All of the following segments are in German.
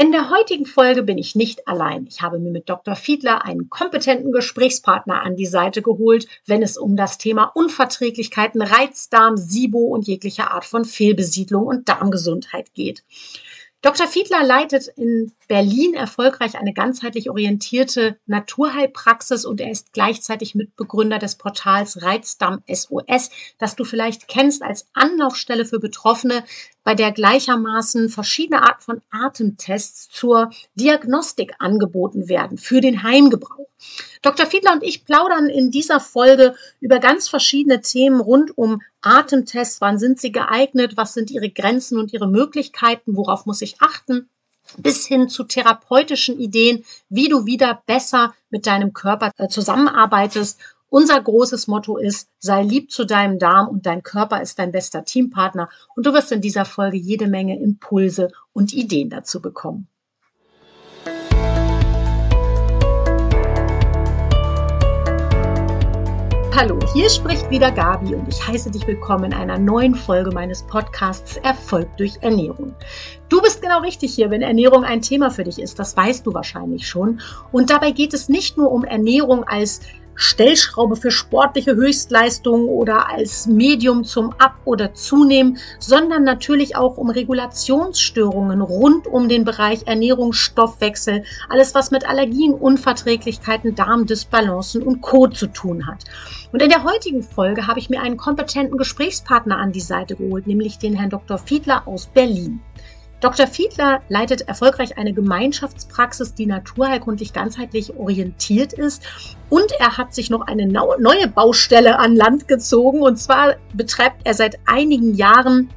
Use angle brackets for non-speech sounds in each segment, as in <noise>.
In der heutigen Folge bin ich nicht allein. Ich habe mir mit Dr. Fiedler einen kompetenten Gesprächspartner an die Seite geholt, wenn es um das Thema Unverträglichkeiten, Reizdarm, SIBO und jegliche Art von Fehlbesiedlung und Darmgesundheit geht. Dr. Fiedler leitet in Berlin erfolgreich eine ganzheitlich orientierte Naturheilpraxis und er ist gleichzeitig Mitbegründer des Portals Reizdarm SOS, das du vielleicht kennst als Anlaufstelle für Betroffene, bei der gleichermaßen verschiedene Arten von Atemtests zur Diagnostik angeboten werden für den Heimgebrauch. Dr. Fiedler und ich plaudern in dieser Folge über ganz verschiedene Themen rund um Atemtests. Wann sind sie geeignet? Was sind ihre Grenzen und ihre Möglichkeiten? Worauf muss ich achten? bis hin zu therapeutischen Ideen, wie du wieder besser mit deinem Körper äh, zusammenarbeitest unser großes Motto ist, sei lieb zu deinem Darm und dein Körper ist dein bester Teampartner und du wirst in dieser Folge jede Menge Impulse und Ideen dazu bekommen. Hallo, hier spricht wieder Gabi und ich heiße dich willkommen in einer neuen Folge meines Podcasts Erfolg durch Ernährung. Du bist genau richtig hier, wenn Ernährung ein Thema für dich ist, das weißt du wahrscheinlich schon. Und dabei geht es nicht nur um Ernährung als Stellschraube für sportliche Höchstleistungen oder als Medium zum Ab- oder Zunehmen, sondern natürlich auch um Regulationsstörungen rund um den Bereich Ernährung, Stoffwechsel, alles was mit Allergien, Unverträglichkeiten, Darmdysbalancen und Co. zu tun hat. Und in der heutigen Folge habe ich mir einen kompetenten Gesprächspartner an die Seite geholt, nämlich den Herrn Dr. Fiedler aus Berlin. Dr. Fiedler leitet erfolgreich eine Gemeinschaftspraxis, die naturheilkundlich ganzheitlich orientiert ist. Und er hat sich noch eine neue Baustelle an Land gezogen. Und zwar betreibt er seit einigen Jahren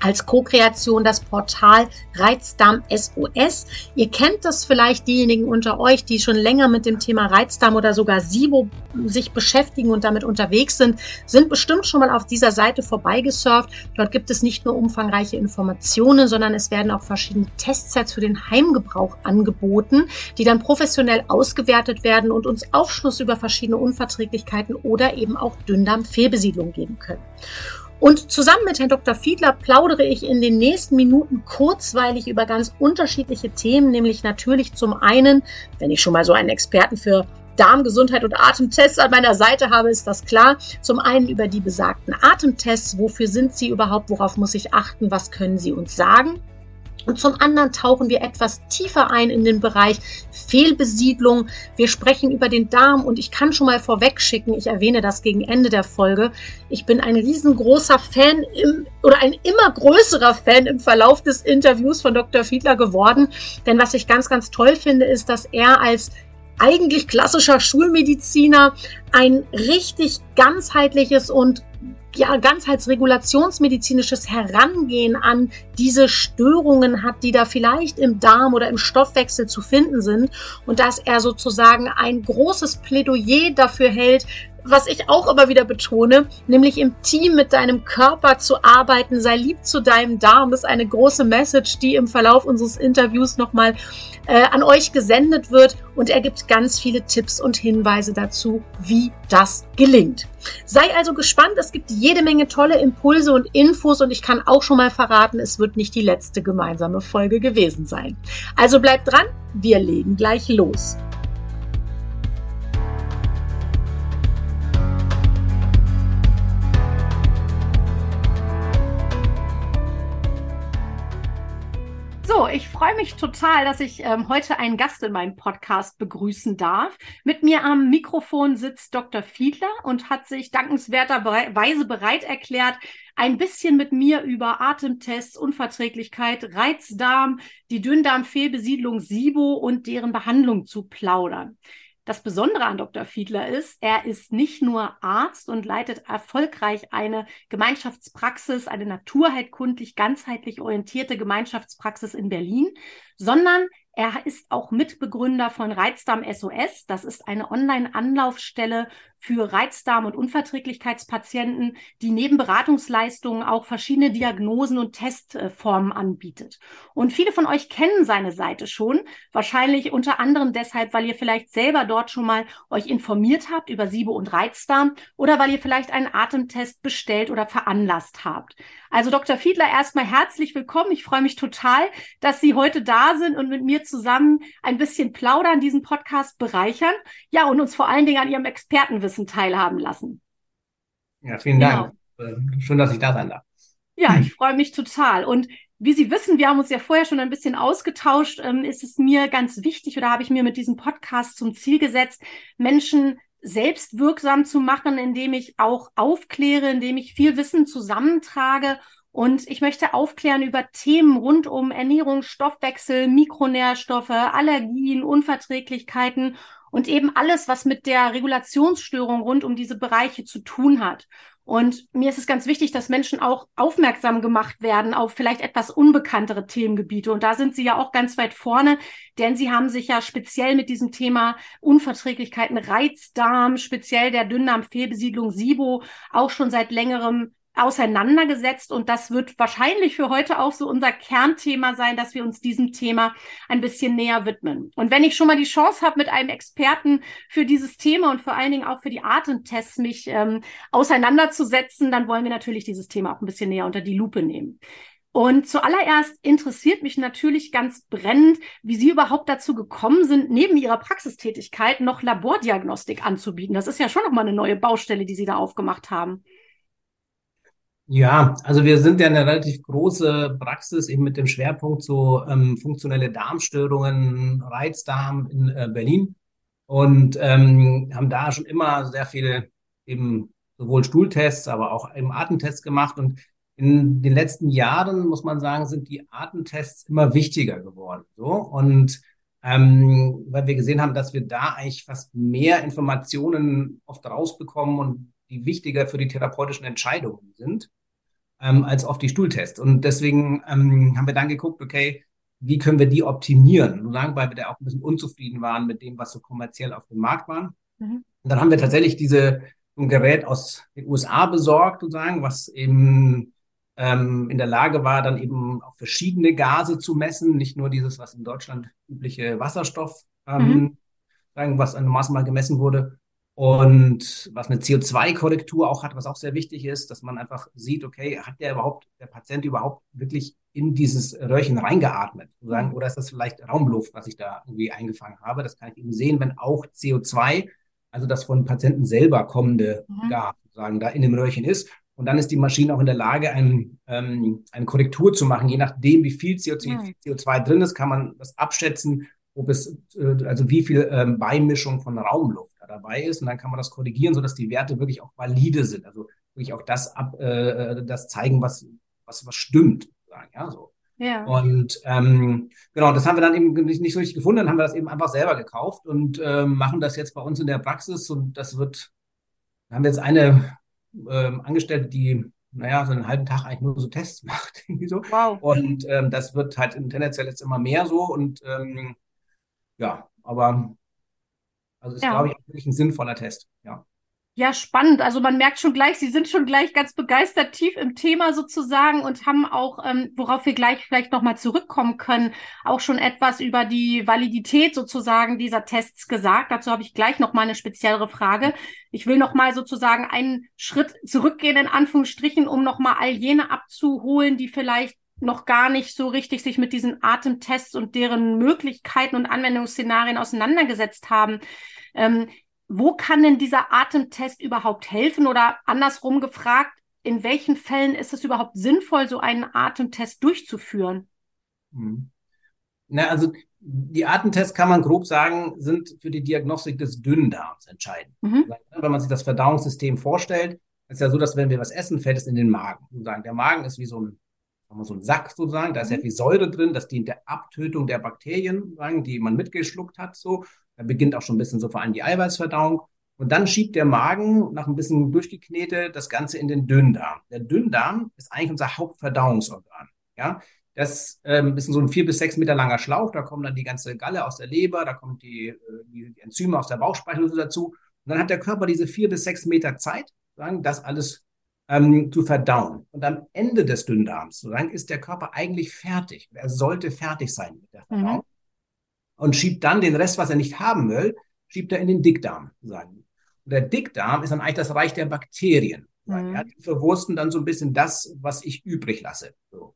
als Co-Kreation das Portal Reizdarm SOS. Ihr kennt das vielleicht, diejenigen unter euch, die schon länger mit dem Thema Reizdarm oder sogar SIBO sich beschäftigen und damit unterwegs sind, sind bestimmt schon mal auf dieser Seite vorbeigesurft. Dort gibt es nicht nur umfangreiche Informationen, sondern es werden auch verschiedene Testsets für den Heimgebrauch angeboten, die dann professionell ausgewertet werden und uns Aufschluss über verschiedene Unverträglichkeiten oder eben auch Dünndarmfehlbesiedlung geben können. Und zusammen mit Herrn Dr. Fiedler plaudere ich in den nächsten Minuten kurzweilig über ganz unterschiedliche Themen, nämlich natürlich zum einen, wenn ich schon mal so einen Experten für Darmgesundheit und Atemtests an meiner Seite habe, ist das klar. Zum einen über die besagten Atemtests. Wofür sind sie überhaupt? Worauf muss ich achten? Was können sie uns sagen? Und zum anderen tauchen wir etwas tiefer ein in den Bereich Fehlbesiedlung. Wir sprechen über den Darm und ich kann schon mal vorwegschicken, ich erwähne das gegen Ende der Folge. Ich bin ein riesengroßer Fan im, oder ein immer größerer Fan im Verlauf des Interviews von Dr. Fiedler geworden. Denn was ich ganz, ganz toll finde, ist, dass er als eigentlich klassischer Schulmediziner ein richtig ganzheitliches und ja, ganzheitsregulationsmedizinisches Herangehen an diese Störungen hat, die da vielleicht im Darm oder im Stoffwechsel zu finden sind. Und dass er sozusagen ein großes Plädoyer dafür hält, was ich auch immer wieder betone, nämlich im Team mit deinem Körper zu arbeiten, sei lieb zu deinem Darm, ist eine große Message, die im Verlauf unseres Interviews nochmal äh, an euch gesendet wird und er gibt ganz viele Tipps und Hinweise dazu, wie das gelingt. Sei also gespannt, es gibt jede Menge tolle Impulse und Infos und ich kann auch schon mal verraten, es wird nicht die letzte gemeinsame Folge gewesen sein. Also bleibt dran, wir legen gleich los. So, ich freue mich total, dass ich ähm, heute einen Gast in meinem Podcast begrüßen darf. Mit mir am Mikrofon sitzt Dr. Fiedler und hat sich dankenswerterweise bereit erklärt, ein bisschen mit mir über Atemtests, Unverträglichkeit, Reizdarm, die Dünndarmfehlbesiedlung SIBO und deren Behandlung zu plaudern. Das Besondere an Dr. Fiedler ist, er ist nicht nur Arzt und leitet erfolgreich eine Gemeinschaftspraxis, eine naturheilkundlich ganzheitlich orientierte Gemeinschaftspraxis in Berlin, sondern Er ist auch Mitbegründer von Reizdarm SOS. Das ist eine Online-Anlaufstelle für Reizdarm- und Unverträglichkeitspatienten, die neben Beratungsleistungen auch verschiedene Diagnosen und Testformen anbietet. Und viele von euch kennen seine Seite schon, wahrscheinlich unter anderem deshalb, weil ihr vielleicht selber dort schon mal euch informiert habt über Siebe und Reizdarm oder weil ihr vielleicht einen Atemtest bestellt oder veranlasst habt. Also Dr. Fiedler, erstmal herzlich willkommen. Ich freue mich total, dass Sie heute da sind und mit mir zusammen ein bisschen plaudern, diesen Podcast bereichern. Ja, und uns vor allen Dingen an Ihrem Expertenwissen teilhaben lassen. Ja, vielen Dank. Genau. Äh, schön, dass ich da sein darf. Ja, ich freue mich total. Und wie Sie wissen, wir haben uns ja vorher schon ein bisschen ausgetauscht, ähm, ist es mir ganz wichtig oder habe ich mir mit diesem Podcast zum Ziel gesetzt, Menschen selbstwirksam zu machen, indem ich auch aufkläre, indem ich viel Wissen zusammentrage und ich möchte aufklären über Themen rund um Ernährung, Stoffwechsel, Mikronährstoffe, Allergien, Unverträglichkeiten und eben alles, was mit der Regulationsstörung rund um diese Bereiche zu tun hat. Und mir ist es ganz wichtig, dass Menschen auch aufmerksam gemacht werden auf vielleicht etwas unbekanntere Themengebiete. Und da sind Sie ja auch ganz weit vorne, denn Sie haben sich ja speziell mit diesem Thema Unverträglichkeiten, Reizdarm, speziell der Dünndarmfehlbesiedlung SIBO auch schon seit längerem auseinandergesetzt und das wird wahrscheinlich für heute auch so unser Kernthema sein, dass wir uns diesem Thema ein bisschen näher widmen. Und wenn ich schon mal die Chance habe, mit einem Experten für dieses Thema und vor allen Dingen auch für die Atemtests mich ähm, auseinanderzusetzen, dann wollen wir natürlich dieses Thema auch ein bisschen näher unter die Lupe nehmen. Und zuallererst interessiert mich natürlich ganz brennend, wie Sie überhaupt dazu gekommen sind, neben Ihrer Praxistätigkeit noch Labordiagnostik anzubieten. Das ist ja schon nochmal eine neue Baustelle, die Sie da aufgemacht haben. Ja, also wir sind ja eine relativ große Praxis eben mit dem Schwerpunkt so ähm, funktionelle Darmstörungen, Reizdarm in äh, Berlin. Und ähm, haben da schon immer sehr viele eben sowohl Stuhltests, aber auch eben Atemtests gemacht. Und in den letzten Jahren muss man sagen, sind die Atemtests immer wichtiger geworden. So. Und ähm, weil wir gesehen haben, dass wir da eigentlich fast mehr Informationen oft rausbekommen und die wichtiger für die therapeutischen Entscheidungen sind ähm, als auf die Stuhltests. Und deswegen ähm, haben wir dann geguckt, okay, wie können wir die optimieren? Solange, weil wir da auch ein bisschen unzufrieden waren mit dem, was so kommerziell auf dem Markt war. Mhm. Und dann haben wir tatsächlich diese ein Gerät aus den USA besorgt, sozusagen, was eben ähm, in der Lage war, dann eben auch verschiedene Gase zu messen, nicht nur dieses, was in Deutschland übliche Wasserstoff, ähm, mhm. sagen, was an Maß mal gemessen wurde, und was eine CO2-Korrektur auch hat, was auch sehr wichtig ist, dass man einfach sieht, okay, hat der überhaupt, der Patient überhaupt wirklich in dieses Röhrchen reingeatmet? Sozusagen, mhm. oder ist das vielleicht Raumluft, was ich da irgendwie eingefangen habe? Das kann ich eben sehen, wenn auch CO2, also das von Patienten selber kommende mhm. Gas, sozusagen, da in dem Röhrchen ist. Und dann ist die Maschine auch in der Lage, ein, ähm, eine Korrektur zu machen. Je nachdem, wie viel CO2, mhm. CO2 drin ist, kann man das abschätzen, ob es, äh, also wie viel ähm, Beimischung von Raumluft dabei ist. Und dann kann man das korrigieren, sodass die Werte wirklich auch valide sind. Also wirklich auch das ab, äh, das zeigen, was, was, was stimmt. Ja, so. Ja. Und ähm, genau, das haben wir dann eben nicht, nicht so richtig gefunden, dann haben wir das eben einfach selber gekauft und äh, machen das jetzt bei uns in der Praxis und das wird, da haben wir jetzt eine ähm, Angestellte, die naja, so einen halben Tag eigentlich nur so Tests <laughs> macht. Irgendwie so. Wow. Und ähm, das wird halt tendenziell jetzt immer mehr so und ähm, ja, aber also ist, ja. glaube ich, wirklich ein sinnvoller Test. Ja. Ja, spannend. Also man merkt schon gleich, Sie sind schon gleich ganz begeistert tief im Thema sozusagen und haben auch, ähm, worauf wir gleich vielleicht nochmal zurückkommen können, auch schon etwas über die Validität sozusagen dieser Tests gesagt. Dazu habe ich gleich nochmal eine speziellere Frage. Ich will nochmal sozusagen einen Schritt zurückgehen in Anführungsstrichen, um nochmal all jene abzuholen, die vielleicht noch gar nicht so richtig sich mit diesen Atemtests und deren Möglichkeiten und Anwendungsszenarien auseinandergesetzt haben. Ähm, wo kann denn dieser Atemtest überhaupt helfen? Oder andersrum gefragt, in welchen Fällen ist es überhaupt sinnvoll, so einen Atemtest durchzuführen? Hm. Na, also die Atemtests kann man grob sagen, sind für die Diagnostik des Dünndarms entscheidend. Mhm. Wenn man sich das Verdauungssystem vorstellt, ist ja so, dass wenn wir was essen, fällt es in den Magen. Der Magen ist wie so ein haben wir so einen Sack sozusagen, da ist sehr mhm. viel Säure drin, das dient der Abtötung der Bakterien, sagen, die man mitgeschluckt hat. So, da beginnt auch schon ein bisschen so vor allem die Eiweißverdauung. Und dann schiebt der Magen nach ein bisschen durchgeknete das Ganze in den Dünndarm. Der Dünndarm ist eigentlich unser Hauptverdauungsorgan. Ja, Das ähm, ist so ein vier bis sechs Meter langer Schlauch. Da kommt dann die ganze Galle aus der Leber, da kommt die, äh, die Enzyme aus der Bauchspeicheldrüse dazu. Und dann hat der Körper diese vier bis sechs Meter Zeit, sagen, das alles ähm, zu verdauen. Und am Ende des Dünndarms, sozusagen, ist der Körper eigentlich fertig. Er sollte fertig sein mit der Verdauung. Mhm. Und schiebt dann den Rest, was er nicht haben will, schiebt er in den Dickdarm, sagen. Und der Dickdarm ist dann eigentlich das Reich der Bakterien. Mhm. Ja, die verwursten dann so ein bisschen das, was ich übrig lasse. So.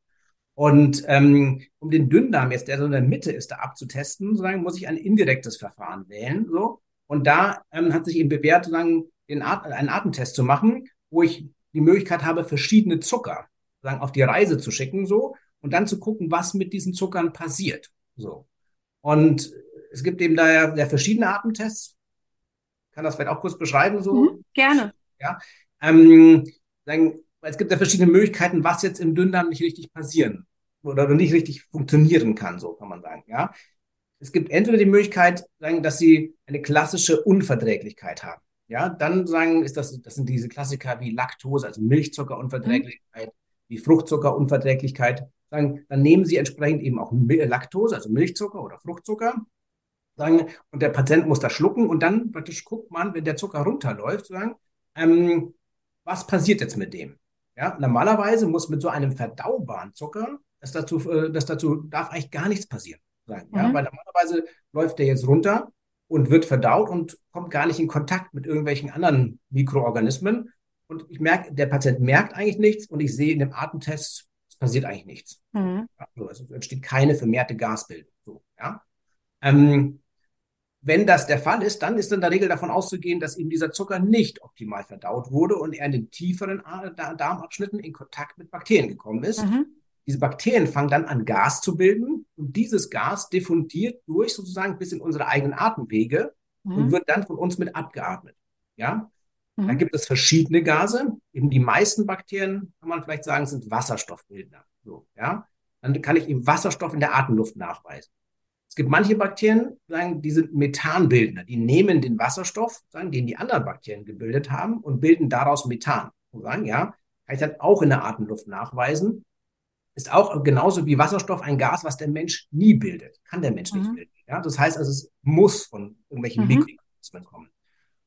Und ähm, um den Dünndarm jetzt, der so in der Mitte ist, da abzutesten, sozusagen, muss ich ein indirektes Verfahren wählen. So. Und da ähm, hat sich eben bewährt, sozusagen, den At einen Atemtest zu machen, wo ich die Möglichkeit habe, verschiedene Zucker sozusagen, auf die Reise zu schicken, so, und dann zu gucken, was mit diesen Zuckern passiert. So. Und es gibt eben da ja, ja verschiedene Atemtests. Kann das vielleicht auch kurz beschreiben, so? Mhm, gerne. Ja. Ähm, sagen, es gibt ja verschiedene Möglichkeiten, was jetzt im Dünndarm nicht richtig passieren oder nicht richtig funktionieren kann, so kann man sagen. Ja, es gibt entweder die Möglichkeit, sagen, dass sie eine klassische Unverträglichkeit haben. Ja, dann sagen, ist das, das sind diese Klassiker wie Laktose, also Milchzuckerunverträglichkeit, mhm. wie Fruchtzuckerunverträglichkeit. Sagen, dann nehmen sie entsprechend eben auch Laktose, also Milchzucker oder Fruchtzucker. Sagen, und der Patient muss das schlucken und dann praktisch guckt man, wenn der Zucker runterläuft, sagen, ähm, was passiert jetzt mit dem? Ja, normalerweise muss mit so einem verdaubaren Zucker, das dazu, äh, das dazu darf eigentlich gar nichts passieren. Sein, mhm. ja, weil normalerweise läuft der jetzt runter und wird verdaut und kommt gar nicht in Kontakt mit irgendwelchen anderen Mikroorganismen. Und ich merke, der Patient merkt eigentlich nichts und ich sehe in dem Atemtest, es passiert eigentlich nichts. Mhm. Also es entsteht keine vermehrte Gasbildung. So, ja. Ähm, wenn das der Fall ist, dann ist in der Regel davon auszugehen, dass eben dieser Zucker nicht optimal verdaut wurde und er in den tieferen Darmabschnitten in Kontakt mit Bakterien gekommen ist. Mhm. Diese Bakterien fangen dann an, Gas zu bilden und dieses Gas diffundiert durch sozusagen bis in unsere eigenen Atemwege mhm. und wird dann von uns mit abgeatmet. Ja? Mhm. Da gibt es verschiedene Gase. Eben die meisten Bakterien, kann man vielleicht sagen, sind Wasserstoffbildner. So, ja? Dann kann ich eben Wasserstoff in der Atemluft nachweisen. Es gibt manche Bakterien, sagen, die sind Methanbildner. Die nehmen den Wasserstoff, sagen, den die anderen Bakterien gebildet haben und bilden daraus Methan. Sagen, ja, kann ich dann auch in der Atemluft nachweisen. Ist auch genauso wie Wasserstoff ein Gas, was der Mensch nie bildet. Kann der Mensch mhm. nicht bilden. Ja, das heißt also, es muss von irgendwelchen mhm. Mikroorganismen kommen.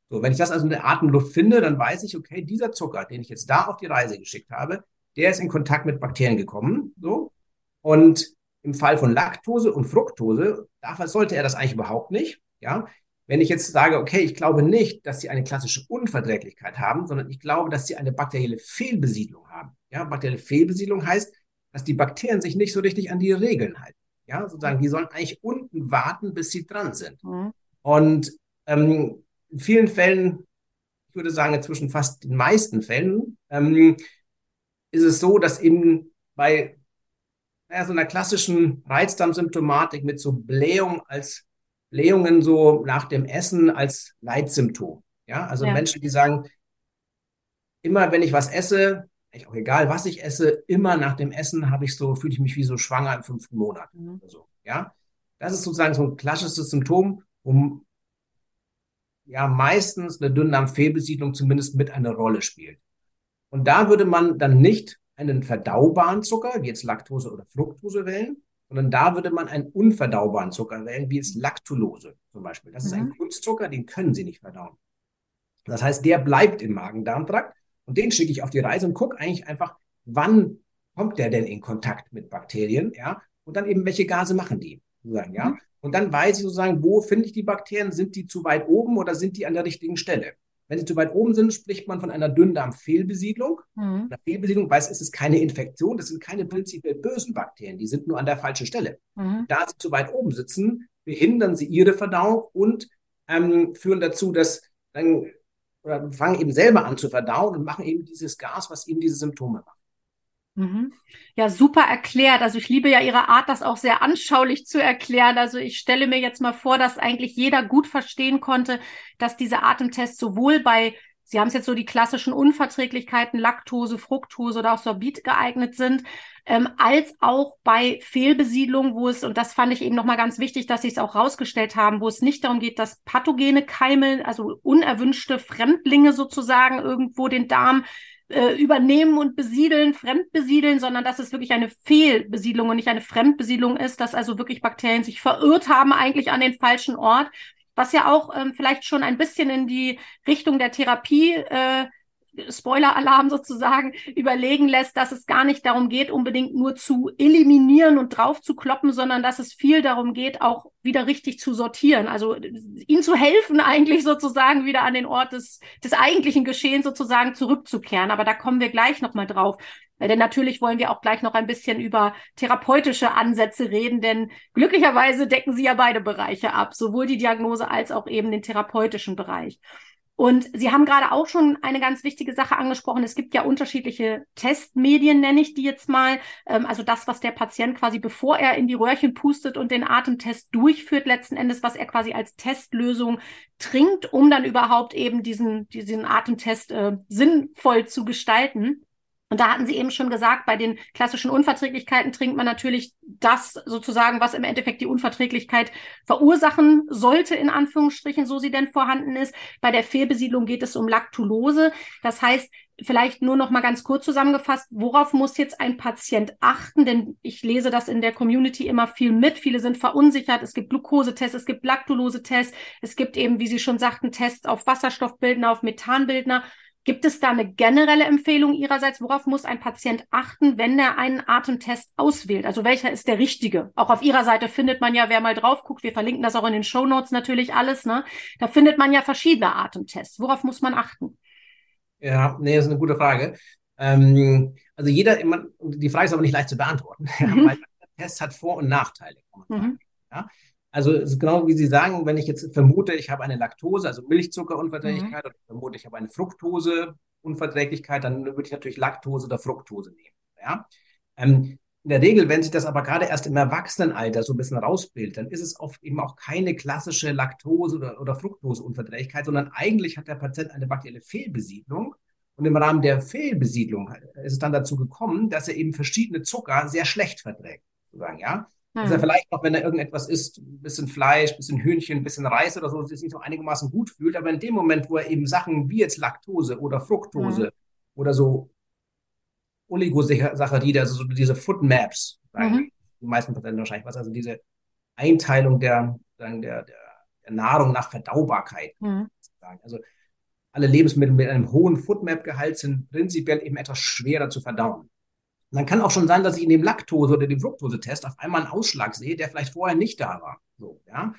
So, wenn ich das also in der Atemluft finde, dann weiß ich, okay, dieser Zucker, den ich jetzt da auf die Reise geschickt habe, der ist in Kontakt mit Bakterien gekommen. So. Und im Fall von Laktose und Fructose, dafür sollte er das eigentlich überhaupt nicht. Ja, wenn ich jetzt sage, okay, ich glaube nicht, dass sie eine klassische Unverträglichkeit haben, sondern ich glaube, dass sie eine bakterielle Fehlbesiedlung haben. Ja, bakterielle Fehlbesiedlung heißt, dass die Bakterien sich nicht so richtig an die Regeln halten. Ja, sozusagen, die sollen eigentlich unten warten, bis sie dran sind. Mhm. Und ähm, in vielen Fällen, ich würde sagen, inzwischen fast den meisten Fällen, ähm, ist es so, dass eben bei naja, so einer klassischen Reizdarmsymptomatik mit so Blähung als Blähungen so nach dem Essen als Leitsymptom. Ja, also ja. Menschen, die sagen, immer wenn ich was esse, eigentlich auch egal, was ich esse, immer nach dem Essen habe ich so, fühle ich mich wie so schwanger im fünften Monat. Mhm. So, ja, das ist sozusagen so ein klassisches Symptom, um ja meistens eine Dünndarmfehlbesiedlung zumindest mit einer Rolle spielt. Und da würde man dann nicht einen verdaubaren Zucker, wie jetzt Laktose oder Fructose wählen, sondern da würde man einen unverdaubaren Zucker wählen, wie jetzt Laktulose zum Beispiel. Das mhm. ist ein mhm. Kunstzucker, den können Sie nicht verdauen. Das heißt, der bleibt im Magen-Darm-Trakt und den schicke ich auf die Reise und gucke eigentlich einfach, wann kommt der denn in Kontakt mit Bakterien, ja, und dann eben, welche Gase machen die, sozusagen, ja. Mhm. Und dann weiß ich sozusagen, wo finde ich die Bakterien? Sind die zu weit oben oder sind die an der richtigen Stelle? Wenn sie zu weit oben sind, spricht man von einer Dünndarmfehlbesiedlung. Mhm. Eine Fehlbesiedlung weiß, es ist keine Infektion, das sind keine prinzipiell bösen Bakterien, die sind nur an der falschen Stelle. Mhm. Da sie zu weit oben sitzen, behindern sie ihre Verdauung und ähm, führen dazu, dass dann oder fangen eben selber an zu verdauen und machen eben dieses Gas, was ihnen diese Symptome macht. Mhm. Ja, super erklärt. Also ich liebe ja Ihre Art, das auch sehr anschaulich zu erklären. Also ich stelle mir jetzt mal vor, dass eigentlich jeder gut verstehen konnte, dass diese Atemtests sowohl bei, Sie haben es jetzt so die klassischen Unverträglichkeiten, Laktose, Fructose oder auch Sorbit geeignet sind, ähm, als auch bei Fehlbesiedlung, wo es, und das fand ich eben nochmal ganz wichtig, dass Sie es auch rausgestellt haben, wo es nicht darum geht, dass pathogene Keime, also unerwünschte Fremdlinge sozusagen irgendwo den Darm äh, übernehmen und besiedeln, fremdbesiedeln, sondern dass es wirklich eine Fehlbesiedlung und nicht eine Fremdbesiedlung ist, dass also wirklich Bakterien sich verirrt haben eigentlich an den falschen Ort was ja auch ähm, vielleicht schon ein bisschen in die Richtung der Therapie äh, Spoiler-Alarm sozusagen überlegen lässt, dass es gar nicht darum geht, unbedingt nur zu eliminieren und drauf zu kloppen, sondern dass es viel darum geht, auch wieder richtig zu sortieren. Also ihnen zu helfen, eigentlich sozusagen wieder an den Ort des, des eigentlichen Geschehens sozusagen zurückzukehren. Aber da kommen wir gleich nochmal drauf. Denn natürlich wollen wir auch gleich noch ein bisschen über therapeutische Ansätze reden, denn glücklicherweise decken sie ja beide Bereiche ab, sowohl die Diagnose als auch eben den therapeutischen Bereich. Und Sie haben gerade auch schon eine ganz wichtige Sache angesprochen. Es gibt ja unterschiedliche Testmedien, nenne ich die jetzt mal. Ähm, also das, was der Patient quasi, bevor er in die Röhrchen pustet und den Atemtest durchführt, letzten Endes, was er quasi als Testlösung trinkt, um dann überhaupt eben diesen, diesen Atemtest äh, sinnvoll zu gestalten. Und da hatten Sie eben schon gesagt, bei den klassischen Unverträglichkeiten trinkt man natürlich das sozusagen, was im Endeffekt die Unverträglichkeit verursachen sollte, in Anführungsstrichen, so sie denn vorhanden ist. Bei der Fehlbesiedlung geht es um Laktulose. Das heißt, vielleicht nur noch mal ganz kurz zusammengefasst, worauf muss jetzt ein Patient achten? Denn ich lese das in der Community immer viel mit. Viele sind verunsichert. Es gibt Glukosetests, es gibt Laktulosetests, es gibt eben, wie Sie schon sagten, Tests auf Wasserstoffbildner, auf Methanbildner. Gibt es da eine generelle Empfehlung Ihrerseits? Worauf muss ein Patient achten, wenn er einen Atemtest auswählt? Also welcher ist der richtige? Auch auf Ihrer Seite findet man ja, wer mal drauf guckt, wir verlinken das auch in den Show Notes natürlich alles, ne? Da findet man ja verschiedene Atemtests. Worauf muss man achten? Ja, nee, das ist eine gute Frage. Ähm, also jeder, die Frage ist aber nicht leicht zu beantworten, <laughs> mhm. weil der Test hat Vor- und Nachteile. Mhm. Ja? Also genau wie Sie sagen, wenn ich jetzt vermute, ich habe eine Laktose, also Milchzuckerunverträglichkeit, mhm. oder vermute, ich habe eine Fructoseunverträglichkeit, dann würde ich natürlich Laktose oder Fructose nehmen. Ja? Ähm, in der Regel, wenn sich das aber gerade erst im Erwachsenenalter so ein bisschen rausbildet, dann ist es oft eben auch keine klassische Laktose- oder, oder Fructoseunverträglichkeit, sondern eigentlich hat der Patient eine bakterielle Fehlbesiedlung. Und im Rahmen der Fehlbesiedlung ist es dann dazu gekommen, dass er eben verschiedene Zucker sehr schlecht verträgt. Sozusagen, ja? Dass hm. vielleicht noch, wenn er irgendetwas isst, ein bisschen Fleisch, ein bisschen Hühnchen, ein bisschen Reis oder so, sich nicht so einigermaßen gut fühlt. Aber in dem Moment, wo er eben Sachen wie jetzt Laktose oder Fructose mhm. oder so Oligosaccharide, also so diese Food Maps, mhm. die meisten Patienten wahrscheinlich was, also diese Einteilung der, der, der, der Nahrung nach Verdaubarkeit. Mhm. Also alle Lebensmittel mit einem hohen Foodmap-Gehalt sind prinzipiell eben etwas schwerer zu verdauen. Und dann kann auch schon sein, dass ich in dem Laktose- oder dem Fructose-Test auf einmal einen Ausschlag sehe, der vielleicht vorher nicht da war. So, ja.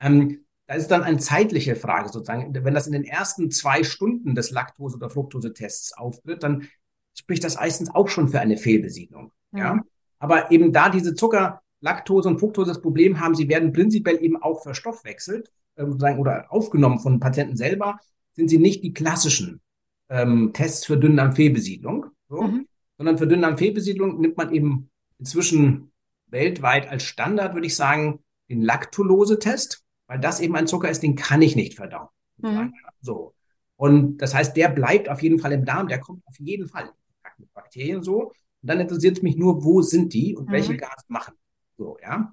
Ähm, da ist dann eine zeitliche Frage sozusagen. Wenn das in den ersten zwei Stunden des Laktose- oder Fructose-Tests auftritt, dann spricht das meistens auch schon für eine Fehlbesiedlung. Mhm. Ja. Aber eben da diese Zucker, Laktose und Fructose das Problem haben, sie werden prinzipiell eben auch verstoffwechselt äh, oder aufgenommen von Patienten selber, sind sie nicht die klassischen ähm, Tests für Dünndarmfehlbesiedlung. So. Mhm sondern für Dünndarmfehlbesiedlung nimmt man eben inzwischen weltweit als Standard, würde ich sagen, den Laktulose-Test, weil das eben ein Zucker ist, den kann ich nicht verdauen. Mhm. So. Und das heißt, der bleibt auf jeden Fall im Darm, der kommt auf jeden Fall in Kontakt mit Bakterien so. Und dann interessiert es mich nur, wo sind die und mhm. welche Gase machen. So, ja.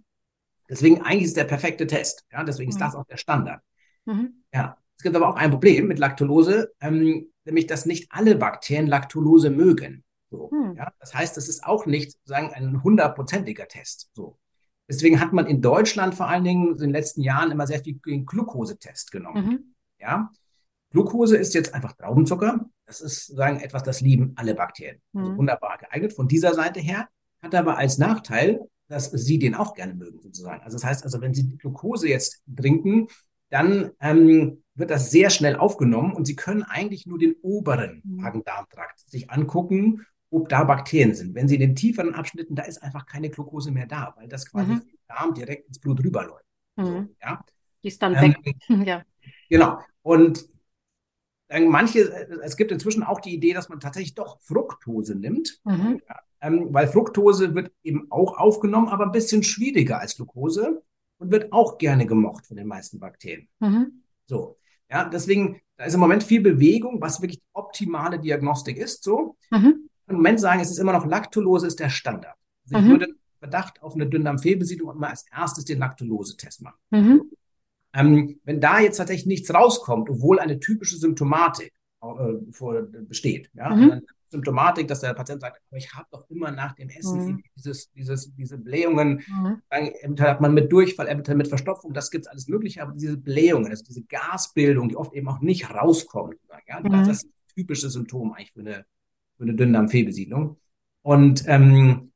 Deswegen eigentlich ist der perfekte Test. Ja, deswegen mhm. ist das auch der Standard. Mhm. Ja. Es gibt aber auch ein Problem mit Laktulose, ähm, nämlich dass nicht alle Bakterien Laktulose mögen. So, hm. ja? Das heißt, es ist auch nicht sagen, ein hundertprozentiger Test. So. Deswegen hat man in Deutschland vor allen Dingen in den letzten Jahren immer sehr viel den Glukosetest genommen. Mhm. Ja? Glucose ist jetzt einfach Traubenzucker. Das ist sagen etwas, das lieben alle Bakterien. Mhm. Also wunderbar geeignet von dieser Seite her. Hat aber als Nachteil, dass sie den auch gerne mögen, sozusagen. Also das heißt also, wenn Sie Glucose jetzt trinken, dann ähm, wird das sehr schnell aufgenommen und Sie können eigentlich nur den oberen mhm. Magen-Darm-Trakt sich angucken ob da Bakterien sind. Wenn Sie in den tieferen Abschnitten, da ist einfach keine Glucose mehr da, weil das quasi mhm. Darm direkt ins Blut rüberläuft. Mhm. So, ja? Die ist dann ähm, weg. <laughs> ja. Genau. Und dann manche, es gibt inzwischen auch die Idee, dass man tatsächlich doch Fructose nimmt, mhm. ja, ähm, weil Fructose wird eben auch aufgenommen, aber ein bisschen schwieriger als Glucose und wird auch gerne gemocht von den meisten Bakterien. Mhm. So, ja, deswegen, da ist im Moment viel Bewegung, was wirklich optimale Diagnostik ist, so. Mhm im Moment sagen, es ist immer noch Laktulose ist der Standard. Also mhm. Ich würde Verdacht auf eine Dünndarmfehlbesiedlung immer als erstes den Laktulose-Test machen. Mhm. Ähm, wenn da jetzt tatsächlich nichts rauskommt, obwohl eine typische Symptomatik äh, vor, besteht, ja, mhm. Symptomatik, dass der Patient sagt, aber ich habe doch immer nach dem Essen mhm. dieses, dieses, diese Blähungen, mhm. dann hat man mit Durchfall, eventuell mit Verstopfung, das gibt es alles Mögliche, aber diese Blähungen, also diese Gasbildung, die oft eben auch nicht rauskommt, ja, mhm. das ist ein typisches Symptom eigentlich für eine, für eine Dünndarmfehlbesiedlung. Und ähm,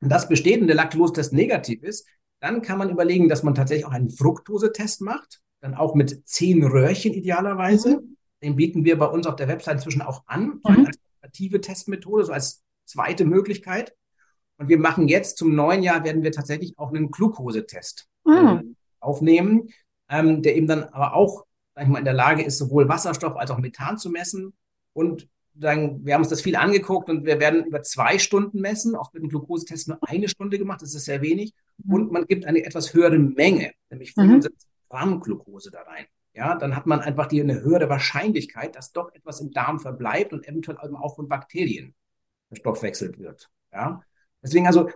das besteht und der Laktosetest negativ ist, dann kann man überlegen, dass man tatsächlich auch einen Fructosetest macht, dann auch mit zehn Röhrchen idealerweise. Mhm. Den bieten wir bei uns auf der Website inzwischen auch an, so mhm. als alternative Testmethode, so als zweite Möglichkeit. Und wir machen jetzt zum neuen Jahr werden wir tatsächlich auch einen Glukosetest mhm. äh, aufnehmen, ähm, der eben dann aber auch, sag ich mal, in der Lage ist, sowohl Wasserstoff als auch Methan zu messen. Und dann, wir haben uns das viel angeguckt und wir werden über zwei Stunden messen, auch mit dem Glukosetest nur eine Stunde gemacht, das ist sehr wenig. Mhm. Und man gibt eine etwas höhere Menge, nämlich 75 mhm. Gramm Glukose da rein ja, dann hat man einfach die eine höhere Wahrscheinlichkeit, dass doch etwas im Darm verbleibt und eventuell auch von Bakterien verstoffwechselt wird. Ja, deswegen also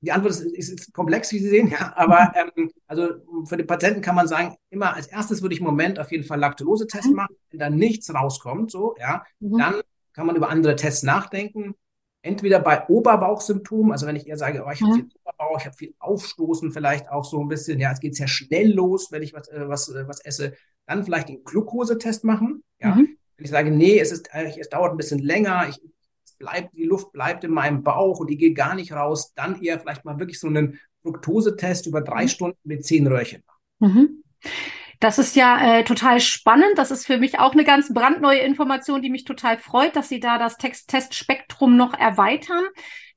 die Antwort ist, ist, ist komplex, wie Sie sehen, ja, aber ähm, also für die Patienten kann man sagen, immer als erstes würde ich im Moment auf jeden Fall Laktosetest mhm. machen, wenn da nichts rauskommt, so, ja, mhm. dann kann man über andere Tests nachdenken. Entweder bei Oberbauchsymptomen, also wenn ich eher sage, oh, ich habe mhm. viel Oberbauch, ich habe viel Aufstoßen, vielleicht auch so ein bisschen, ja, es geht sehr schnell los, wenn ich was, äh, was, äh, was esse, dann vielleicht den Glukosetest machen. Ja. Mhm. Wenn ich sage, nee, es, ist, es dauert ein bisschen länger, ich, bleibt, die Luft bleibt in meinem Bauch und die geht gar nicht raus, dann eher vielleicht mal wirklich so einen Fructosetest über drei mhm. Stunden mit zehn Röhrchen machen. Mhm. Das ist ja äh, total spannend. Das ist für mich auch eine ganz brandneue Information, die mich total freut, dass Sie da das Text-Test-Spektrum noch erweitern.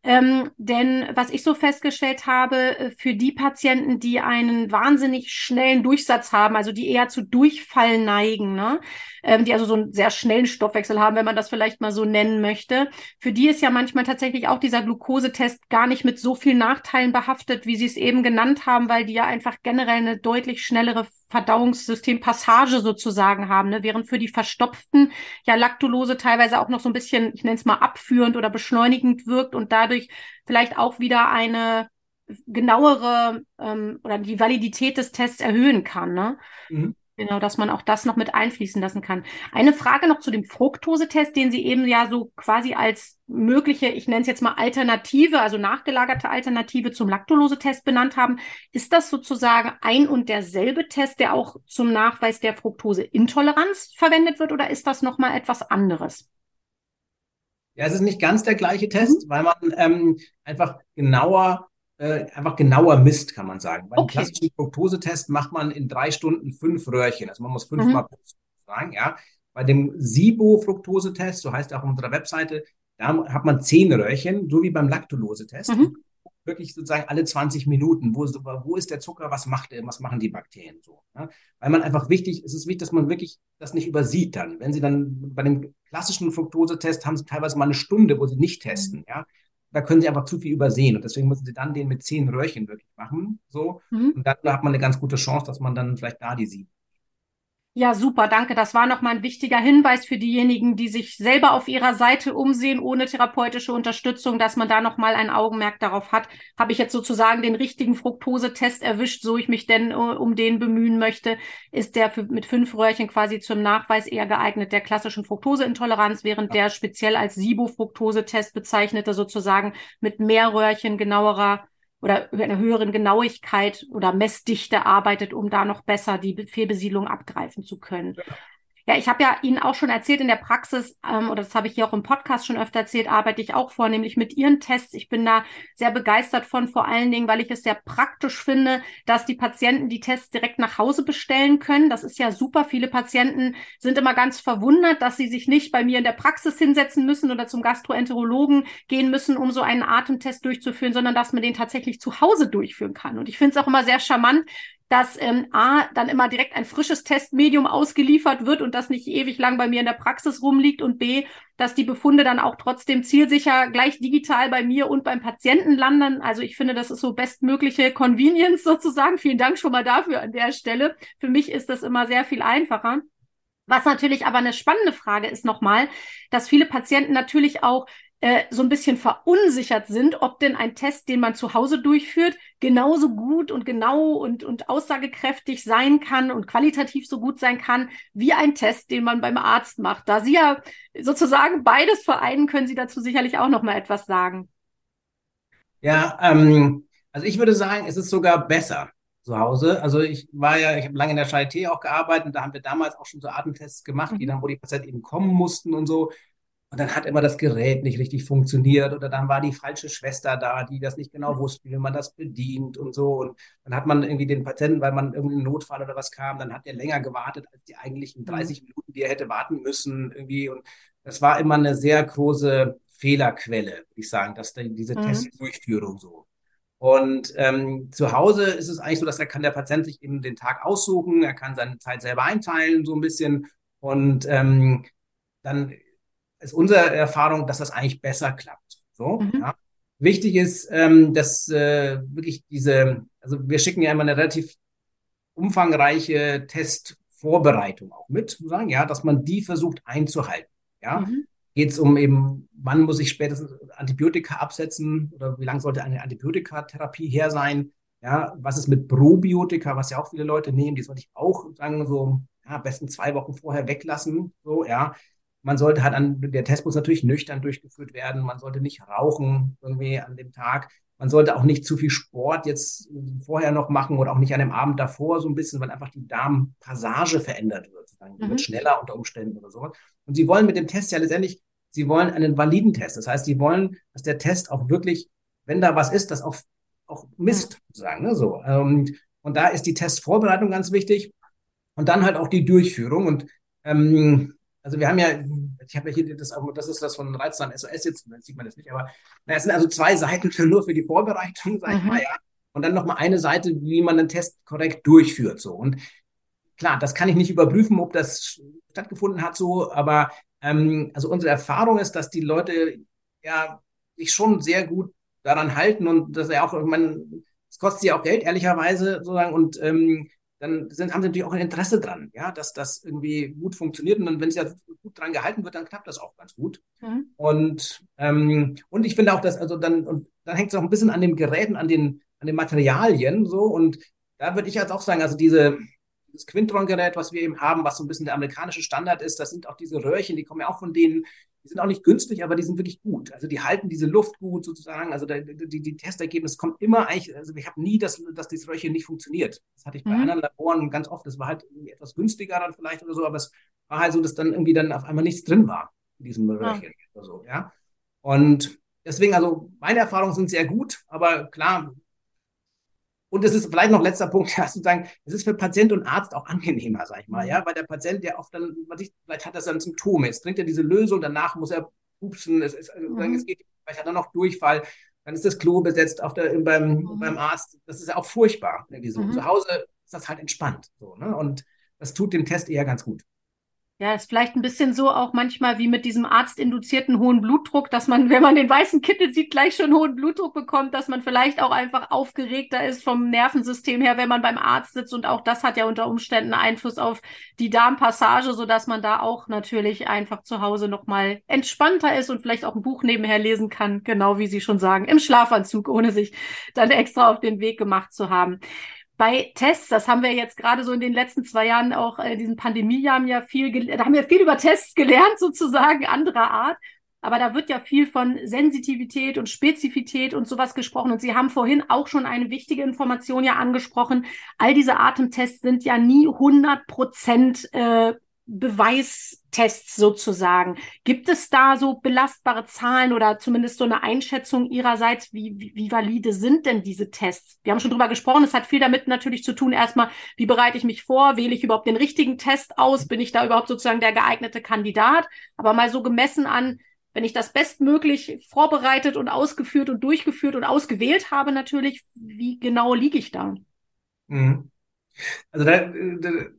Ähm, denn was ich so festgestellt habe, äh, für die Patienten, die einen wahnsinnig schnellen Durchsatz haben, also die eher zu Durchfall neigen, ne? ähm, die also so einen sehr schnellen Stoffwechsel haben, wenn man das vielleicht mal so nennen möchte, für die ist ja manchmal tatsächlich auch dieser Glukosetest gar nicht mit so vielen Nachteilen behaftet, wie Sie es eben genannt haben, weil die ja einfach generell eine deutlich schnellere Verdauungssystem-Passage sozusagen haben, ne? während für die Verstopften ja Laktulose teilweise auch noch so ein bisschen, ich nenne es mal abführend oder beschleunigend wirkt und dadurch vielleicht auch wieder eine genauere ähm, oder die Validität des Tests erhöhen kann. Ne? Mhm. Genau, dass man auch das noch mit einfließen lassen kann. Eine Frage noch zu dem Fructosetest, den Sie eben ja so quasi als mögliche, ich nenne es jetzt mal Alternative, also nachgelagerte Alternative zum Laktolosetest benannt haben. Ist das sozusagen ein und derselbe Test, der auch zum Nachweis der Fructoseintoleranz verwendet wird, oder ist das nochmal etwas anderes? Ja, es ist nicht ganz der gleiche Test, mhm. weil man ähm, einfach genauer äh, einfach genauer misst, kann man sagen. Beim okay. klassischen Fructosetest macht man in drei Stunden fünf Röhrchen. Also man muss fünfmal mhm. sagen, ja. Bei dem SIBO-Fructosetest, so heißt er auch auf unserer Webseite, da hat man zehn Röhrchen, so wie beim Laktolosetest. Mhm. Wirklich sozusagen alle 20 Minuten. Wo, wo ist der Zucker? Was macht er? Was machen die Bakterien so? Ja? Weil man einfach wichtig, es ist wichtig, dass man wirklich das nicht übersieht dann. Wenn Sie dann bei dem klassischen Fructosetest haben Sie teilweise mal eine Stunde, wo Sie nicht testen, mhm. ja da können sie einfach zu viel übersehen. Und deswegen müssen sie dann den mit zehn Röhrchen wirklich machen. So. Mhm. Und dann hat man eine ganz gute Chance, dass man dann vielleicht da die sieht. Ja, super, danke. Das war nochmal ein wichtiger Hinweis für diejenigen, die sich selber auf ihrer Seite umsehen, ohne therapeutische Unterstützung, dass man da nochmal ein Augenmerk darauf hat. Habe ich jetzt sozusagen den richtigen Fructosetest erwischt, so ich mich denn uh, um den bemühen möchte, ist der für, mit fünf Röhrchen quasi zum Nachweis eher geeignet der klassischen Fructoseintoleranz, während der speziell als SIBO-Fructosetest bezeichnete sozusagen mit mehr Röhrchen genauerer oder über eine höheren Genauigkeit oder Messdichte arbeitet, um da noch besser die Fehlbesiedlung abgreifen zu können. Ja. Ich habe ja Ihnen auch schon erzählt in der Praxis, ähm, oder das habe ich hier auch im Podcast schon öfter erzählt, arbeite ich auch vornehmlich mit Ihren Tests. Ich bin da sehr begeistert von, vor allen Dingen, weil ich es sehr praktisch finde, dass die Patienten die Tests direkt nach Hause bestellen können. Das ist ja super. Viele Patienten sind immer ganz verwundert, dass sie sich nicht bei mir in der Praxis hinsetzen müssen oder zum Gastroenterologen gehen müssen, um so einen Atemtest durchzuführen, sondern dass man den tatsächlich zu Hause durchführen kann. Und ich finde es auch immer sehr charmant, dass ähm, A, dann immer direkt ein frisches Testmedium ausgeliefert wird und das nicht ewig lang bei mir in der Praxis rumliegt und B, dass die Befunde dann auch trotzdem zielsicher gleich digital bei mir und beim Patienten landen. Also ich finde, das ist so bestmögliche Convenience sozusagen. Vielen Dank schon mal dafür an der Stelle. Für mich ist das immer sehr viel einfacher. Was natürlich aber eine spannende Frage ist nochmal, dass viele Patienten natürlich auch äh, so ein bisschen verunsichert sind, ob denn ein Test, den man zu Hause durchführt, genauso gut und genau und, und aussagekräftig sein kann und qualitativ so gut sein kann, wie ein Test, den man beim Arzt macht. Da Sie ja sozusagen beides vereinen, können Sie dazu sicherlich auch noch mal etwas sagen. Ja, ähm, also ich würde sagen, es ist sogar besser zu Hause. Also ich war ja, ich habe lange in der Charité auch gearbeitet, da haben wir damals auch schon so Atemtests gemacht, mhm. die dann, wo die Patienten eben kommen mussten und so. Und dann hat immer das Gerät nicht richtig funktioniert oder dann war die falsche Schwester da, die das nicht genau wusste, wie man das bedient und so. Und dann hat man irgendwie den Patienten, weil man irgendwie einen Notfall oder was kam, dann hat der länger gewartet als die eigentlichen 30 mhm. Minuten, die er hätte warten müssen irgendwie. Und das war immer eine sehr große Fehlerquelle, würde ich sagen, dass diese mhm. Testdurchführung so. Und ähm, zu Hause ist es eigentlich so, dass er kann der Patient sich eben den Tag aussuchen, er kann seine Zeit selber einteilen, so ein bisschen. Und ähm, dann ist unsere Erfahrung, dass das eigentlich besser klappt. So, mhm. ja. Wichtig ist, ähm, dass äh, wirklich diese, also wir schicken ja immer eine relativ umfangreiche Testvorbereitung auch mit, sagen, ja, dass man die versucht einzuhalten. Ja, mhm. geht es um eben, wann muss ich spätestens Antibiotika absetzen oder wie lange sollte eine Antibiotikatherapie her sein? Ja, was ist mit Probiotika, was ja auch viele Leute nehmen, die sollte ich auch sagen so, ja, besten zwei Wochen vorher weglassen. So, ja. Man sollte halt an, der Test muss natürlich nüchtern durchgeführt werden. Man sollte nicht rauchen irgendwie an dem Tag. Man sollte auch nicht zu viel Sport jetzt vorher noch machen oder auch nicht an dem Abend davor so ein bisschen, weil einfach die Darmpassage verändert wird. Die mhm. wird schneller unter Umständen oder sowas. Und sie wollen mit dem Test ja letztendlich, sie wollen einen validen Test. Das heißt, sie wollen, dass der Test auch wirklich, wenn da was ist, das auch, auch misst, sozusagen. Ne? So. Und, ähm, und da ist die Testvorbereitung ganz wichtig. Und dann halt auch die Durchführung. Und ähm, also wir haben ja, ich habe ja hier das, das ist das von Reizdarm SOS jetzt, dann sieht man das nicht, aber na, es sind also zwei Seiten nur für die Vorbereitung, sag ich mhm. mal, ja. Und dann nochmal eine Seite, wie man den Test korrekt durchführt, so. Und klar, das kann ich nicht überprüfen, ob das stattgefunden hat, so, aber ähm, also unsere Erfahrung ist, dass die Leute ja sich schon sehr gut daran halten und dass er auch, man, es kostet sie auch Geld, ehrlicherweise, sozusagen, und ähm, dann sind, haben sie natürlich auch ein Interesse dran, ja, dass das irgendwie gut funktioniert. Und dann, wenn es ja gut dran gehalten wird, dann klappt das auch ganz gut. Mhm. Und, ähm, und ich finde auch, dass, also dann, und dann hängt es auch ein bisschen an den Geräten, an den, an den Materialien so. Und da würde ich jetzt auch sagen, also diese, das Quintron-Gerät, was wir eben haben, was so ein bisschen der amerikanische Standard ist, das sind auch diese Röhrchen, die kommen ja auch von denen, die sind auch nicht günstig, aber die sind wirklich gut. Also die halten diese Luft gut sozusagen. Also die, die, die Testergebnisse kommen immer eigentlich, also ich habe nie, dass, dass dieses Röhrchen nicht funktioniert. Das hatte ich bei mhm. anderen Laboren ganz oft. Das war halt etwas günstiger dann vielleicht oder so, aber es war halt so, dass dann irgendwie dann auf einmal nichts drin war in diesem Röhrchen ja. oder so, ja. Und deswegen, also meine Erfahrungen sind sehr gut, aber klar, und es ist vielleicht noch letzter Punkt, <laughs> ja, sozusagen, es ist für Patient und Arzt auch angenehmer, sag ich mal, mhm. ja, weil der Patient ja oft dann, vielleicht hat er dann Symptome, jetzt trinkt er diese Lösung, danach muss er pupsen, es, ist, also, mhm. es geht, vielleicht hat er noch Durchfall, dann ist das Klo besetzt auf der, beim, mhm. beim Arzt, das ist ja auch furchtbar, irgendwie so. Mhm. Zu Hause ist das halt entspannt, so, ne, und das tut dem Test eher ganz gut. Ja, ist vielleicht ein bisschen so auch manchmal wie mit diesem arztinduzierten hohen Blutdruck, dass man, wenn man den weißen Kittel sieht, gleich schon hohen Blutdruck bekommt, dass man vielleicht auch einfach aufgeregter ist vom Nervensystem her, wenn man beim Arzt sitzt. Und auch das hat ja unter Umständen Einfluss auf die Darmpassage, so dass man da auch natürlich einfach zu Hause nochmal entspannter ist und vielleicht auch ein Buch nebenher lesen kann, genau wie Sie schon sagen, im Schlafanzug, ohne sich dann extra auf den Weg gemacht zu haben bei Tests, das haben wir jetzt gerade so in den letzten zwei Jahren auch äh, diesen Pandemiejahren ja viel, da haben wir viel über Tests <laughs> gelernt sozusagen anderer Art. Aber da wird ja viel von Sensitivität und Spezifität und sowas gesprochen. Und Sie haben vorhin auch schon eine wichtige Information ja angesprochen. All diese Atemtests sind ja nie 100 Prozent äh, Beweistests sozusagen. Gibt es da so belastbare Zahlen oder zumindest so eine Einschätzung Ihrerseits, wie, wie, wie valide sind denn diese Tests? Wir haben schon drüber gesprochen, es hat viel damit natürlich zu tun, erstmal, wie bereite ich mich vor, wähle ich überhaupt den richtigen Test aus, bin ich da überhaupt sozusagen der geeignete Kandidat? Aber mal so gemessen an, wenn ich das bestmöglich vorbereitet und ausgeführt und durchgeführt und ausgewählt habe, natürlich, wie genau liege ich da? Mhm. Also da,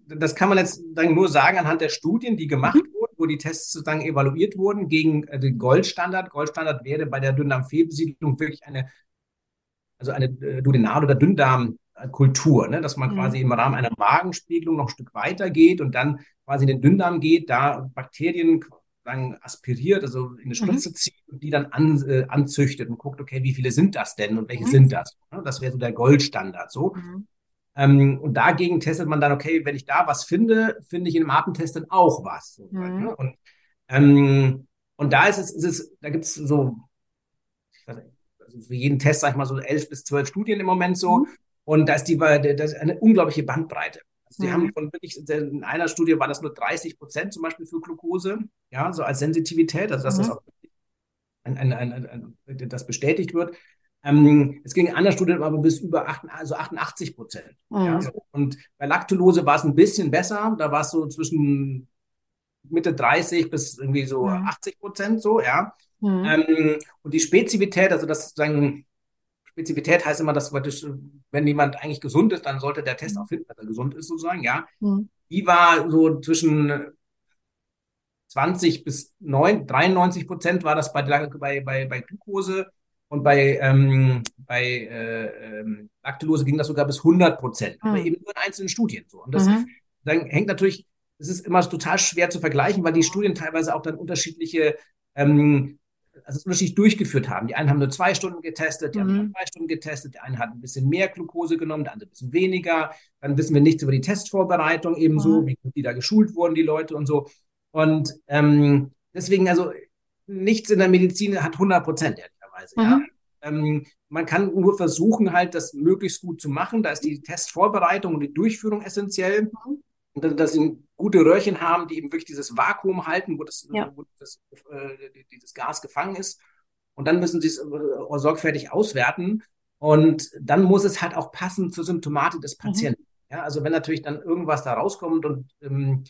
das kann man jetzt nur sagen anhand der Studien, die gemacht mhm. wurden, wo die Tests sozusagen evaluiert wurden gegen äh, den Goldstandard. Goldstandard wäre bei der Dünndarmfehlbesiedlung wirklich eine, also eine äh, Duodenal- oder Dünndarmkultur, ne? dass man mhm. quasi im Rahmen einer Magenspiegelung noch ein Stück weiter geht und dann quasi in den Dünndarm geht, da Bakterien aspiriert, also in eine Spritze mhm. zieht und die dann an, äh, anzüchtet und guckt, okay, wie viele sind das denn und welche mhm. sind das? Das wäre so der Goldstandard so. Mhm. Ähm, und dagegen testet man dann, okay, wenn ich da was finde, finde ich in dem Atemtest dann auch was. So, mhm. ne? und, ähm, und da ist es, ist es da gibt es so, ich weiß nicht, also für jeden Test, sag ich mal, so elf bis zwölf Studien im Moment so. Mhm. Und da ist die, da ist eine unglaubliche Bandbreite. Also die mhm. haben von wirklich, in einer Studie war das nur 30 Prozent zum Beispiel für Glucose, ja, so als Sensitivität, also dass mhm. das auch ein, ein, ein, das bestätigt wird. Ähm, es ging in einer Studie aber bis über 8, also 88 Prozent. Mhm. Ja. Und bei Lactulose war es ein bisschen besser. Da war es so zwischen Mitte 30 bis irgendwie so mhm. 80 Prozent so, ja. Mhm. Ähm, und die Spezifität, also das sozusagen, Spezifität heißt immer, dass wenn jemand eigentlich gesund ist, dann sollte der Test mhm. auch finden, dass er gesund ist, sozusagen, ja. Die war so zwischen 20 bis 9, 93 Prozent war das bei, bei, bei, bei Glucose und bei, ähm, bei äh, ähm, Laktulose ging das sogar bis 100 Prozent, mhm. aber eben nur in einzelnen Studien. So. Und das mhm. dann hängt natürlich, es ist immer total schwer zu vergleichen, weil die Studien teilweise auch dann unterschiedliche, ähm, also unterschiedlich durchgeführt haben. Die einen haben nur zwei Stunden getestet, die mhm. anderen haben drei Stunden getestet, der eine hat ein bisschen mehr Glucose genommen, der andere ein bisschen weniger. Dann wissen wir nichts über die Testvorbereitung ebenso, mhm. wie gut die da geschult wurden, die Leute und so. Und ähm, deswegen, also nichts in der Medizin hat 100 Prozent, Weise. Mhm. Ja? Ähm, man kann nur versuchen, halt das möglichst gut zu machen. Da ist die Testvorbereitung und die Durchführung essentiell. Mhm. Und dass sie gute Röhrchen haben, die eben wirklich dieses Vakuum halten, wo das, ja. wo das äh, dieses Gas gefangen ist. Und dann müssen sie es äh, sorgfältig auswerten. Und dann muss es halt auch passen zur Symptomatik des mhm. Patienten. Mhm. Ja, also wenn natürlich dann irgendwas da rauskommt und ähm,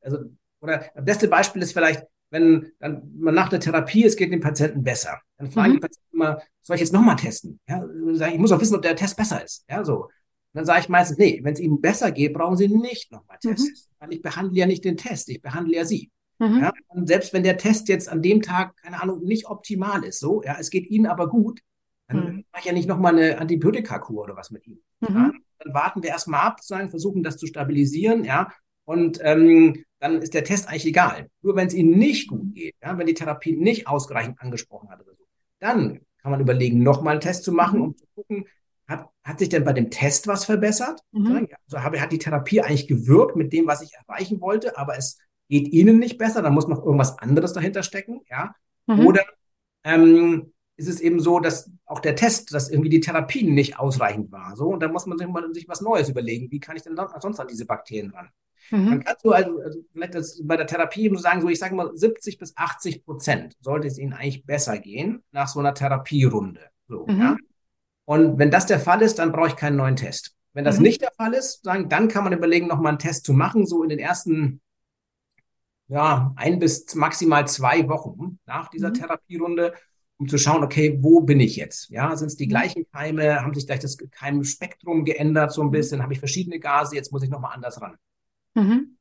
also oder das beste Beispiel ist vielleicht, wenn dann man nach der Therapie, es geht dem Patienten besser. Dann fragen mhm. die Patienten immer, soll ich jetzt nochmal testen? Ja, ich muss auch wissen, ob der Test besser ist. Ja, so. Und dann sage ich meistens, nee, wenn es Ihnen besser geht, brauchen Sie nicht nochmal mhm. testen. Mhm. Weil ich behandle ja nicht den Test, ich behandle ja Sie. Mhm. Ja, und selbst wenn der Test jetzt an dem Tag, keine Ahnung, nicht optimal ist, so, ja, es geht Ihnen aber gut, dann mhm. mache ich ja nicht nochmal eine Antibiotikakur oder was mit Ihnen. Ja, mhm. dann warten wir erstmal ab, sagen, versuchen das zu stabilisieren, ja, und ähm, dann ist der Test eigentlich egal. Nur wenn es ihnen nicht gut geht, ja, wenn die Therapie nicht ausreichend angesprochen hat oder so, dann kann man überlegen, nochmal einen Test zu machen, um zu gucken, hat, hat sich denn bei dem Test was verbessert? Mhm. Also habe, hat die Therapie eigentlich gewirkt mit dem, was ich erreichen wollte, aber es geht ihnen nicht besser, dann muss noch irgendwas anderes dahinter stecken, ja. Mhm. Oder ähm, ist es eben so, dass auch der Test, dass irgendwie die Therapie nicht ausreichend war. So, und dann muss man sich mal sich was Neues überlegen. Wie kann ich denn sonst an diese Bakterien ran? Mhm. Dann kannst du also, also bei der Therapie eben sagen, so ich sage mal 70 bis 80 Prozent sollte es ihnen eigentlich besser gehen nach so einer Therapierunde. So, mhm. ja? Und wenn das der Fall ist, dann brauche ich keinen neuen Test. Wenn das mhm. nicht der Fall ist, sagen, dann kann man überlegen, nochmal einen Test zu machen, so in den ersten ja, ein bis maximal zwei Wochen nach dieser mhm. Therapierunde, um zu schauen, okay, wo bin ich jetzt? Ja, sind es die mhm. gleichen Keime? Haben sich gleich das Keimspektrum geändert so ein mhm. bisschen? Habe ich verschiedene Gase? Jetzt muss ich nochmal anders ran. Mhm.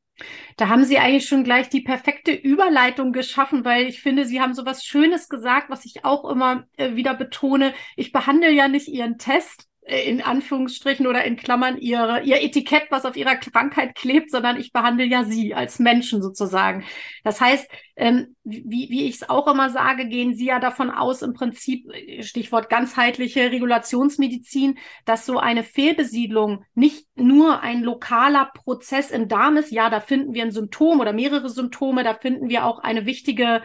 Da haben Sie eigentlich schon gleich die perfekte Überleitung geschaffen, weil ich finde, Sie haben so was Schönes gesagt, was ich auch immer äh, wieder betone. Ich behandle ja nicht Ihren Test, in Anführungsstrichen oder in Klammern ihre, ihr Etikett, was auf ihrer Krankheit klebt, sondern ich behandle ja sie als Menschen sozusagen. Das heißt, ähm, wie, wie ich es auch immer sage, gehen sie ja davon aus, im Prinzip, Stichwort ganzheitliche Regulationsmedizin, dass so eine Fehlbesiedlung nicht nur ein lokaler Prozess im Darm ist. Ja, da finden wir ein Symptom oder mehrere Symptome, da finden wir auch eine wichtige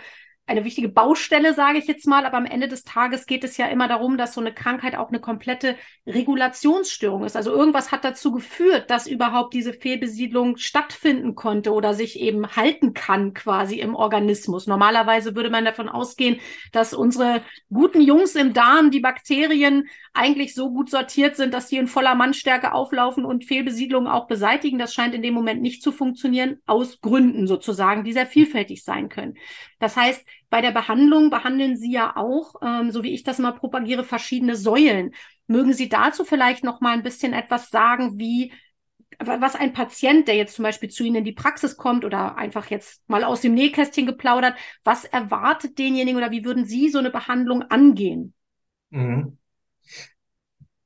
eine wichtige Baustelle, sage ich jetzt mal, aber am Ende des Tages geht es ja immer darum, dass so eine Krankheit auch eine komplette Regulationsstörung ist. Also irgendwas hat dazu geführt, dass überhaupt diese Fehlbesiedlung stattfinden konnte oder sich eben halten kann quasi im Organismus. Normalerweise würde man davon ausgehen, dass unsere guten Jungs im Darm, die Bakterien, eigentlich so gut sortiert sind, dass sie in voller Mannstärke auflaufen und Fehlbesiedlungen auch beseitigen. Das scheint in dem Moment nicht zu funktionieren, aus Gründen sozusagen, die sehr vielfältig sein können. Das heißt, bei der Behandlung behandeln Sie ja auch, ähm, so wie ich das mal propagiere, verschiedene Säulen. Mögen Sie dazu vielleicht noch mal ein bisschen etwas sagen, wie was ein Patient, der jetzt zum Beispiel zu Ihnen in die Praxis kommt oder einfach jetzt mal aus dem Nähkästchen geplaudert, was erwartet denjenigen oder wie würden Sie so eine Behandlung angehen? Mhm.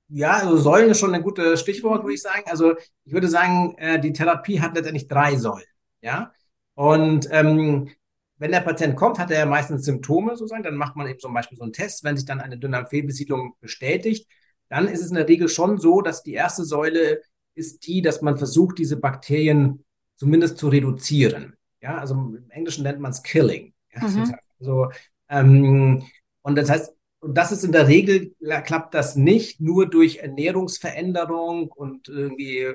Ja, also Säulen ist schon ein gutes Stichwort, würde ich sagen. Also ich würde sagen, äh, die Therapie hat letztendlich drei Säulen. Ja, und ähm, wenn der Patient kommt, hat er ja meistens Symptome sozusagen, dann macht man eben zum Beispiel so einen Test, wenn sich dann eine Dünndarmfehlbesiedlung bestätigt, dann ist es in der Regel schon so, dass die erste Säule ist die, dass man versucht, diese Bakterien zumindest zu reduzieren. Ja, also im Englischen nennt man es Killing. Ja, mhm. also, ähm, und das heißt, und das ist in der Regel, klappt das nicht nur durch Ernährungsveränderung und irgendwie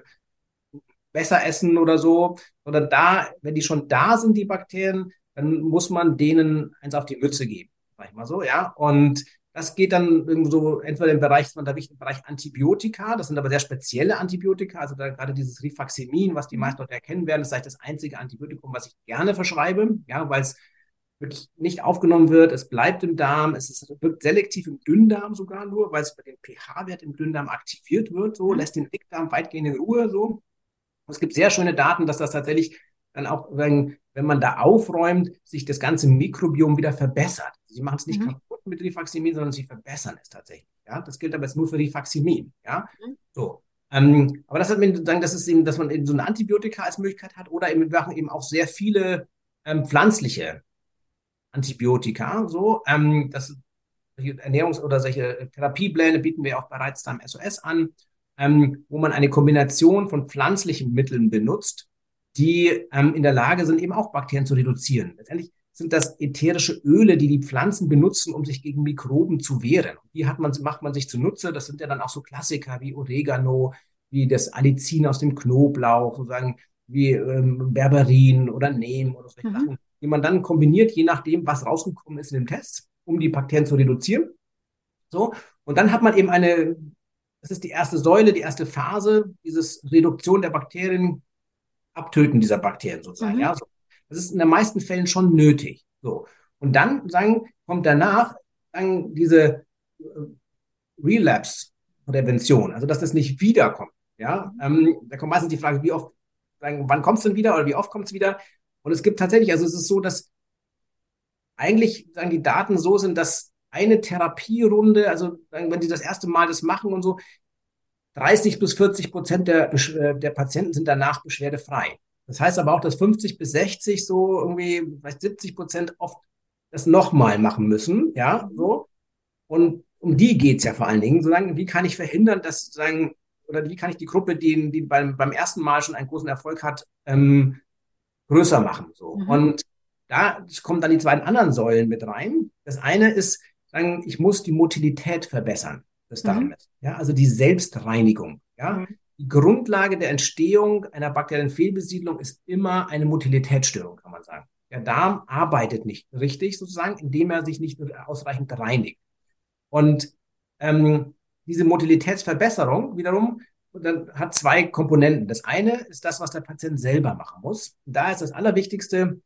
besser essen oder so, sondern da, wenn die schon da sind, die Bakterien, dann muss man denen eins auf die Mütze geben, sag ich mal so, ja. Und das geht dann so entweder im Bereich, man da im Bereich Antibiotika, das sind aber sehr spezielle Antibiotika, also da gerade dieses Rifaximin, was die mhm. meisten Leute erkennen werden, ist eigentlich das einzige Antibiotikum, was ich gerne verschreibe, ja, weil es wirklich nicht aufgenommen wird, es bleibt im Darm, es ist, wirkt selektiv im Dünndarm sogar nur, weil es bei dem pH-Wert im Dünndarm aktiviert wird, so, mhm. lässt den Dickdarm weitgehend in Ruhe, so. Und es gibt sehr schöne Daten, dass das tatsächlich dann auch, wenn, wenn man da aufräumt, sich das ganze Mikrobiom wieder verbessert. Sie machen es nicht mhm. kaputt mit Rifaximin, sondern sie verbessern es tatsächlich. Ja, das gilt aber jetzt nur für Rifaximin. Ja, mhm. so. Ähm, aber das hat mir sozusagen, das ist eben, dass man eben so eine Antibiotika als Möglichkeit hat oder eben, wir machen eben auch sehr viele ähm, pflanzliche Antibiotika. So, ähm, das Ernährungs- oder solche Therapiepläne bieten wir auch bereits beim SOS an, ähm, wo man eine Kombination von pflanzlichen Mitteln benutzt, die ähm, in der Lage sind, eben auch Bakterien zu reduzieren. Letztendlich sind das ätherische Öle, die die Pflanzen benutzen, um sich gegen Mikroben zu wehren. Die hat man, macht man sich zunutze. Das sind ja dann auch so Klassiker wie Oregano, wie das Allicin aus dem Knoblauch, sozusagen wie ähm, Berberin oder Neem oder solche mhm. Sachen, die man dann kombiniert, je nachdem, was rausgekommen ist in dem Test, um die Bakterien zu reduzieren. So. Und dann hat man eben eine, das ist die erste Säule, die erste Phase, dieses Reduktion der Bakterien, Abtöten dieser Bakterien sozusagen. Mhm. Ja, so. Das ist in den meisten Fällen schon nötig. So. Und dann sagen, kommt danach sagen, diese äh, Relapse-Prävention, also dass das nicht wiederkommt. Ja, ähm, da kommt meistens die Frage, wie oft, sagen, wann kommt es denn wieder oder wie oft kommt es wieder? Und es gibt tatsächlich, also es ist so, dass eigentlich sagen die Daten so sind, dass eine Therapierunde, also wenn sie das erste Mal das machen und so, 30 bis 40 Prozent der, äh, der Patienten sind danach beschwerdefrei. Das heißt aber auch, dass 50 bis 60 so irgendwie, vielleicht 70 Prozent oft das nochmal machen müssen, ja, so. Und um die geht's ja vor allen Dingen, solange, wie kann ich verhindern, dass sagen, oder wie kann ich die Gruppe, die, die beim, beim ersten Mal schon einen großen Erfolg hat, ähm, größer machen, so. Mhm. Und da kommen dann die zwei anderen Säulen mit rein. Das eine ist, sagen, ich muss die Motilität verbessern des Darmes, mhm. ja, also die Selbstreinigung, ja. Mhm. Die Grundlage der Entstehung einer bakteriellen Fehlbesiedlung ist immer eine Motilitätsstörung, kann man sagen. Der Darm arbeitet nicht richtig sozusagen, indem er sich nicht ausreichend reinigt. Und ähm, diese Motilitätsverbesserung wiederum dann hat zwei Komponenten. Das eine ist das, was der Patient selber machen muss. Und da ist das Allerwichtigste,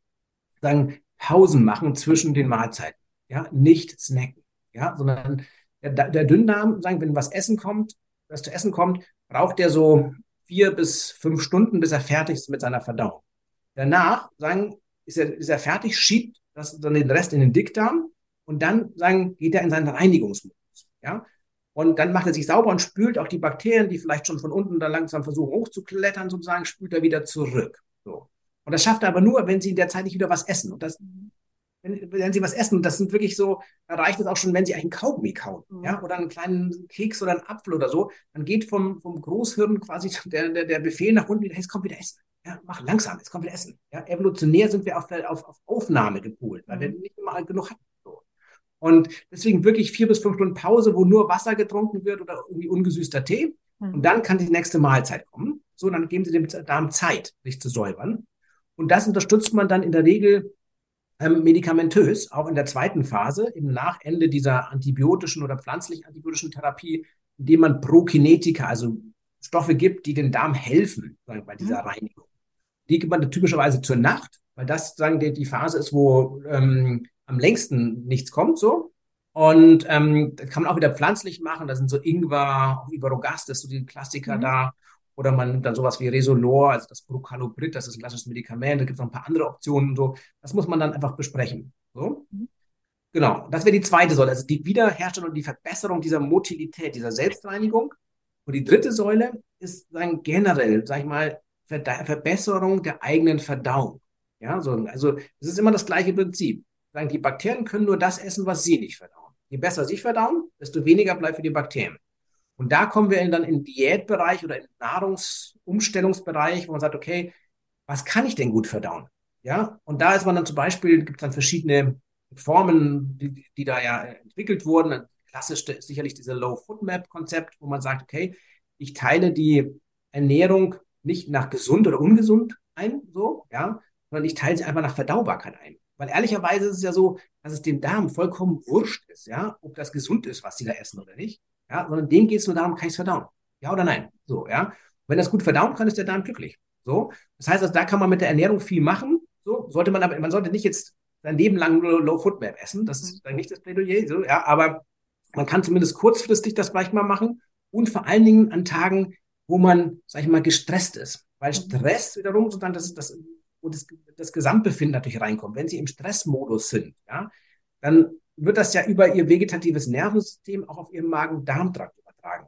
sagen, Pausen machen zwischen den Mahlzeiten. Ja, nicht snacken. Ja, sondern der, der Dünndarm, sagen, wenn was essen kommt, was zu essen kommt, braucht er so vier bis fünf Stunden, bis er fertig ist mit seiner Verdauung. Danach sagen, ist er, ist er fertig, schiebt das, dann den Rest in den Dickdarm und dann sagen, geht er in seinen Reinigungsmodus. Ja? Und dann macht er sich sauber und spült auch die Bakterien, die vielleicht schon von unten da langsam versuchen hochzuklettern, sozusagen, spült er wieder zurück. So. Und das schafft er aber nur, wenn sie in der Zeit nicht wieder was essen. Und das wenn, wenn sie was essen, das sind wirklich so, da reicht es auch schon, wenn sie einen Kaugummi kauen, mhm. ja, oder einen kleinen Keks oder einen Apfel oder so, dann geht vom, vom Großhirn quasi der, der, der Befehl nach unten wieder, hey, es kommt wieder Essen. Ja, mach langsam, es kommt wieder Essen. Ja, evolutionär sind wir auf, auf, auf Aufnahme gepolt, weil mhm. wir nicht immer genug hatten. So. Und deswegen wirklich vier bis fünf Stunden Pause, wo nur Wasser getrunken wird oder irgendwie ungesüßter Tee. Mhm. Und dann kann die nächste Mahlzeit kommen. So, dann geben sie dem Darm Zeit, sich zu säubern. Und das unterstützt man dann in der Regel ähm, medikamentös, auch in der zweiten Phase, im Nachende dieser antibiotischen oder pflanzlich antibiotischen Therapie, indem man Prokinetika, also Stoffe gibt, die den Darm helfen sagen, bei dieser mhm. Reinigung. Die gibt man typischerweise zur Nacht, weil das sagen die, die Phase ist, wo ähm, am längsten nichts kommt, so. Und ähm, das kann man auch wieder pflanzlich machen. Da sind so Ingwer, auch Iberogast, das ist so die Klassiker mhm. da. Oder man nimmt dann sowas wie Resolor, also das Procalobrit, das ist ein klassisches Medikament. Da gibt es noch ein paar andere Optionen und so. Das muss man dann einfach besprechen. So. Mhm. Genau, das wäre die zweite Säule, also die Wiederherstellung und die Verbesserung dieser Motilität, dieser Selbstreinigung. Und die dritte Säule ist sagen, generell, sag ich mal, Verbesserung der eigenen Verdauung. Ja, so, also es ist immer das gleiche Prinzip. Die Bakterien können nur das essen, was sie nicht verdauen. Je besser sie verdauen, desto weniger bleibt für die Bakterien. Und da kommen wir dann in den Diätbereich oder in den Nahrungsumstellungsbereich, wo man sagt, okay, was kann ich denn gut verdauen? Ja, und da ist man dann zum Beispiel, gibt es dann verschiedene Formen, die, die da ja entwickelt wurden. Klassisch ist sicherlich diese Low-Food-Map-Konzept, wo man sagt, okay, ich teile die Ernährung nicht nach gesund oder ungesund ein, so, ja, sondern ich teile sie einfach nach Verdaubarkeit ein. Weil ehrlicherweise ist es ja so, dass es dem Darm vollkommen wurscht ist, ja, ob das gesund ist, was sie da essen oder nicht. Ja, sondern dem geht es nur darum, kann ich es verdauen? Ja oder nein? So, ja. wenn das gut verdauen kann, ist der Darm glücklich. So. Das heißt, also, da kann man mit der Ernährung viel machen. So, sollte man aber, man sollte nicht jetzt sein Leben lang nur Low Food Map essen. Das ist dann nicht das Plädoyer, so, ja, aber man kann zumindest kurzfristig das vielleicht mal machen und vor allen Dingen an Tagen, wo man, sag ich mal, gestresst ist. Weil mhm. Stress wiederum sozusagen das, das, wo das, das Gesamtbefinden natürlich reinkommt. Wenn Sie im Stressmodus sind, ja, dann wird das ja über Ihr vegetatives Nervensystem auch auf Ihren Magen-Darm-Trakt übertragen.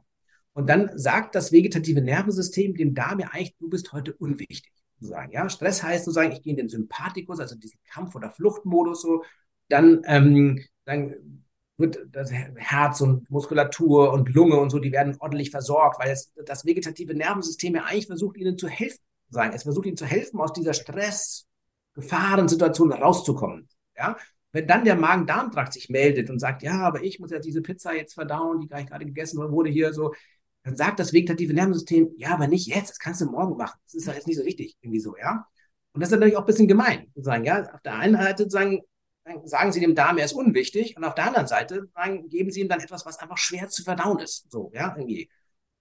Und dann sagt das vegetative Nervensystem dem Darm ja eigentlich, du bist heute unwichtig. Sozusagen, ja? Stress heißt sozusagen, ich gehe in den Sympathikus, also diesen Kampf- oder Fluchtmodus so. Dann, ähm, dann wird das Herz und Muskulatur und Lunge und so, die werden ordentlich versorgt, weil es, das vegetative Nervensystem ja eigentlich versucht, ihnen zu helfen. Sagen. Es versucht ihnen zu helfen, aus dieser Stress, Gefahrensituation rauszukommen. Ja? Wenn dann der Magen-Darm-Trakt sich meldet und sagt, ja, aber ich muss ja diese Pizza jetzt verdauen, die gerade gegessen wurde hier so, dann sagt das vegetative Nervensystem, ja, aber nicht jetzt, das kannst du morgen machen. Das ist ja jetzt nicht so wichtig, irgendwie so, ja. Und das ist natürlich auch ein bisschen gemein, sozusagen, ja. Auf der einen Seite sozusagen, sagen sie dem Darm, er ist unwichtig, und auf der anderen Seite sagen, geben sie ihm dann etwas, was einfach schwer zu verdauen ist, so, ja, irgendwie.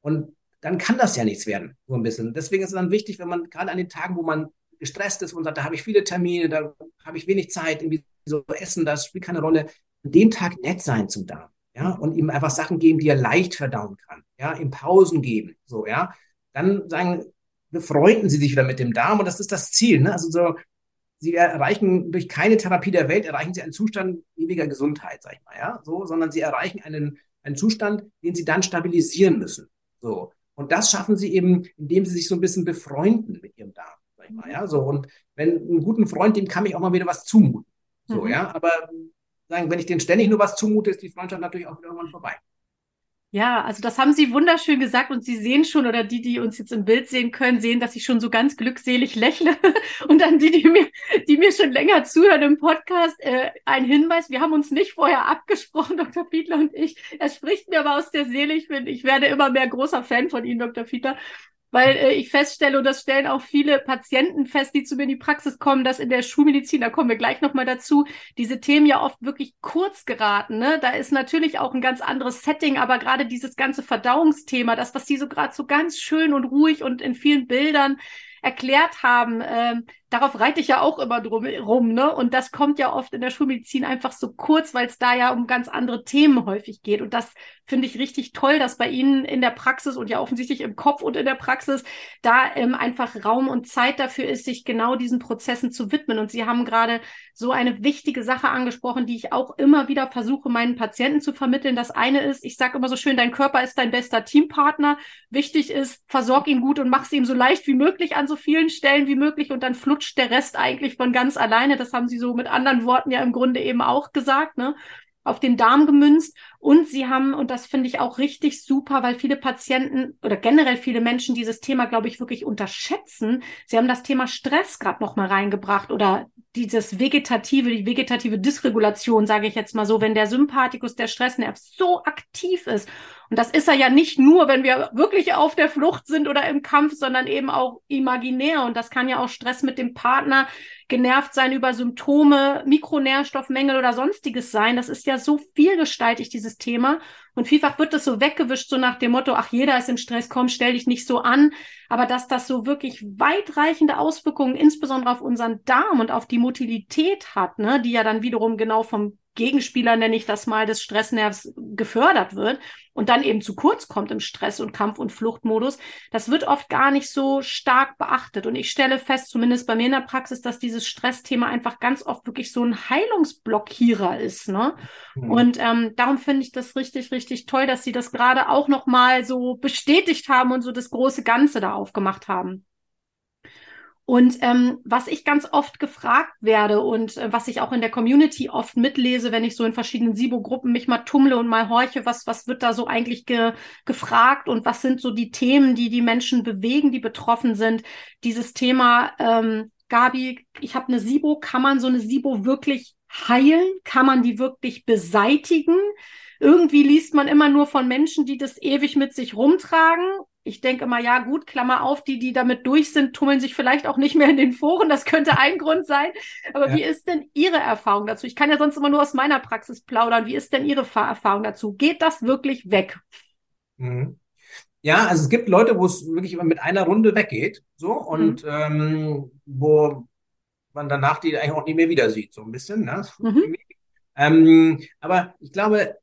Und dann kann das ja nichts werden, so ein bisschen. Deswegen ist es dann wichtig, wenn man gerade an den Tagen, wo man gestresst ist und sagt, da habe ich viele Termine, da habe ich wenig Zeit, irgendwie so essen, das spielt keine Rolle, an dem Tag nett sein zum Darm ja, und ihm einfach Sachen geben, die er leicht verdauen kann, ja, ihm Pausen geben, so, ja, dann sagen, befreunden sie sich wieder mit dem Darm und das ist das Ziel, ne? Also so, sie erreichen durch keine Therapie der Welt, erreichen sie einen Zustand ewiger Gesundheit, sag ich mal, ja, so, sondern sie erreichen einen, einen Zustand, den sie dann stabilisieren müssen, so. Und das schaffen sie eben, indem sie sich so ein bisschen befreunden mit ihrem Darm, mal, ja, so. Und wenn einen guten Freund, dem kann ich auch mal wieder was zumuten, so, mhm. ja, aber sagen, wenn ich denen ständig nur was zumute, ist die Freundschaft natürlich auch irgendwann vorbei. Ja, also das haben Sie wunderschön gesagt und Sie sehen schon, oder die, die uns jetzt im Bild sehen können, sehen, dass ich schon so ganz glückselig lächle. <laughs> Und dann die, die mir, die mir schon länger zuhören im Podcast, äh, ein Hinweis, wir haben uns nicht vorher abgesprochen, <laughs> Dr. Fiedler und ich. Er spricht mir aber aus der Seele. Ich bin, ich werde immer mehr großer Fan von Ihnen, Dr. Fiedler weil äh, ich feststelle, und das stellen auch viele Patienten fest, die zu mir in die Praxis kommen, dass in der Schulmedizin, da kommen wir gleich nochmal dazu, diese Themen ja oft wirklich kurz geraten. Ne? Da ist natürlich auch ein ganz anderes Setting, aber gerade dieses ganze Verdauungsthema, das, was Sie so gerade so ganz schön und ruhig und in vielen Bildern erklärt haben, äh, darauf reite ich ja auch immer drum rum, ne? Und das kommt ja oft in der Schulmedizin einfach so kurz, weil es da ja um ganz andere Themen häufig geht. Und das finde ich richtig toll, dass bei Ihnen in der Praxis und ja offensichtlich im Kopf und in der Praxis da ähm, einfach Raum und Zeit dafür ist, sich genau diesen Prozessen zu widmen. Und Sie haben gerade so eine wichtige Sache angesprochen, die ich auch immer wieder versuche, meinen Patienten zu vermitteln. Das eine ist, ich sage immer so schön, dein Körper ist dein bester Teampartner. Wichtig ist, versorg ihn gut und mach es ihm so leicht wie möglich an so vielen Stellen wie möglich und dann flutscht der Rest eigentlich von ganz alleine. Das haben Sie so mit anderen Worten ja im Grunde eben auch gesagt, ne? Auf den Darm gemünzt. Und Sie haben, und das finde ich auch richtig super, weil viele Patienten oder generell viele Menschen dieses Thema, glaube ich, wirklich unterschätzen. Sie haben das Thema Stress gerade noch mal reingebracht oder dieses vegetative, die vegetative Dysregulation, sage ich jetzt mal so, wenn der Sympathikus, der Stressnerv so aktiv ist und das ist er ja nicht nur, wenn wir wirklich auf der Flucht sind oder im Kampf, sondern eben auch imaginär. Und das kann ja auch Stress mit dem Partner, genervt sein über Symptome, Mikronährstoffmängel oder sonstiges sein. Das ist ja so vielgestaltig, dieses Thema. Und vielfach wird das so weggewischt, so nach dem Motto, ach, jeder ist im Stress, komm, stell dich nicht so an. Aber dass das so wirklich weitreichende Auswirkungen, insbesondere auf unseren Darm und auf die Motilität hat, ne, die ja dann wiederum genau vom Gegenspieler, nenne ich das mal, des Stressnervs gefördert wird und dann eben zu kurz kommt im Stress- und Kampf- und Fluchtmodus, das wird oft gar nicht so stark beachtet. Und ich stelle fest, zumindest bei mir in der Praxis, dass dieses Stressthema einfach ganz oft wirklich so ein Heilungsblockierer ist. Ne? Mhm. Und ähm, darum finde ich das richtig, richtig toll, dass Sie das gerade auch nochmal so bestätigt haben und so das große Ganze da aufgemacht haben. Und ähm, was ich ganz oft gefragt werde und äh, was ich auch in der Community oft mitlese, wenn ich so in verschiedenen SIBO-Gruppen mich mal tummle und mal horche, was, was wird da so eigentlich ge gefragt und was sind so die Themen, die die Menschen bewegen, die betroffen sind. Dieses Thema, ähm, Gabi, ich habe eine SIBO, kann man so eine SIBO wirklich heilen? Kann man die wirklich beseitigen? Irgendwie liest man immer nur von Menschen, die das ewig mit sich rumtragen ich denke immer, ja gut, Klammer auf, die, die damit durch sind, tummeln sich vielleicht auch nicht mehr in den Foren. Das könnte ein Grund sein. Aber ja. wie ist denn Ihre Erfahrung dazu? Ich kann ja sonst immer nur aus meiner Praxis plaudern. Wie ist denn Ihre Erfahrung dazu? Geht das wirklich weg? Mhm. Ja, also es gibt Leute, wo es wirklich immer mit einer Runde weggeht, so und mhm. ähm, wo man danach die eigentlich auch nie mehr wieder sieht, so ein bisschen. Ne? Mhm. Ähm, aber ich glaube,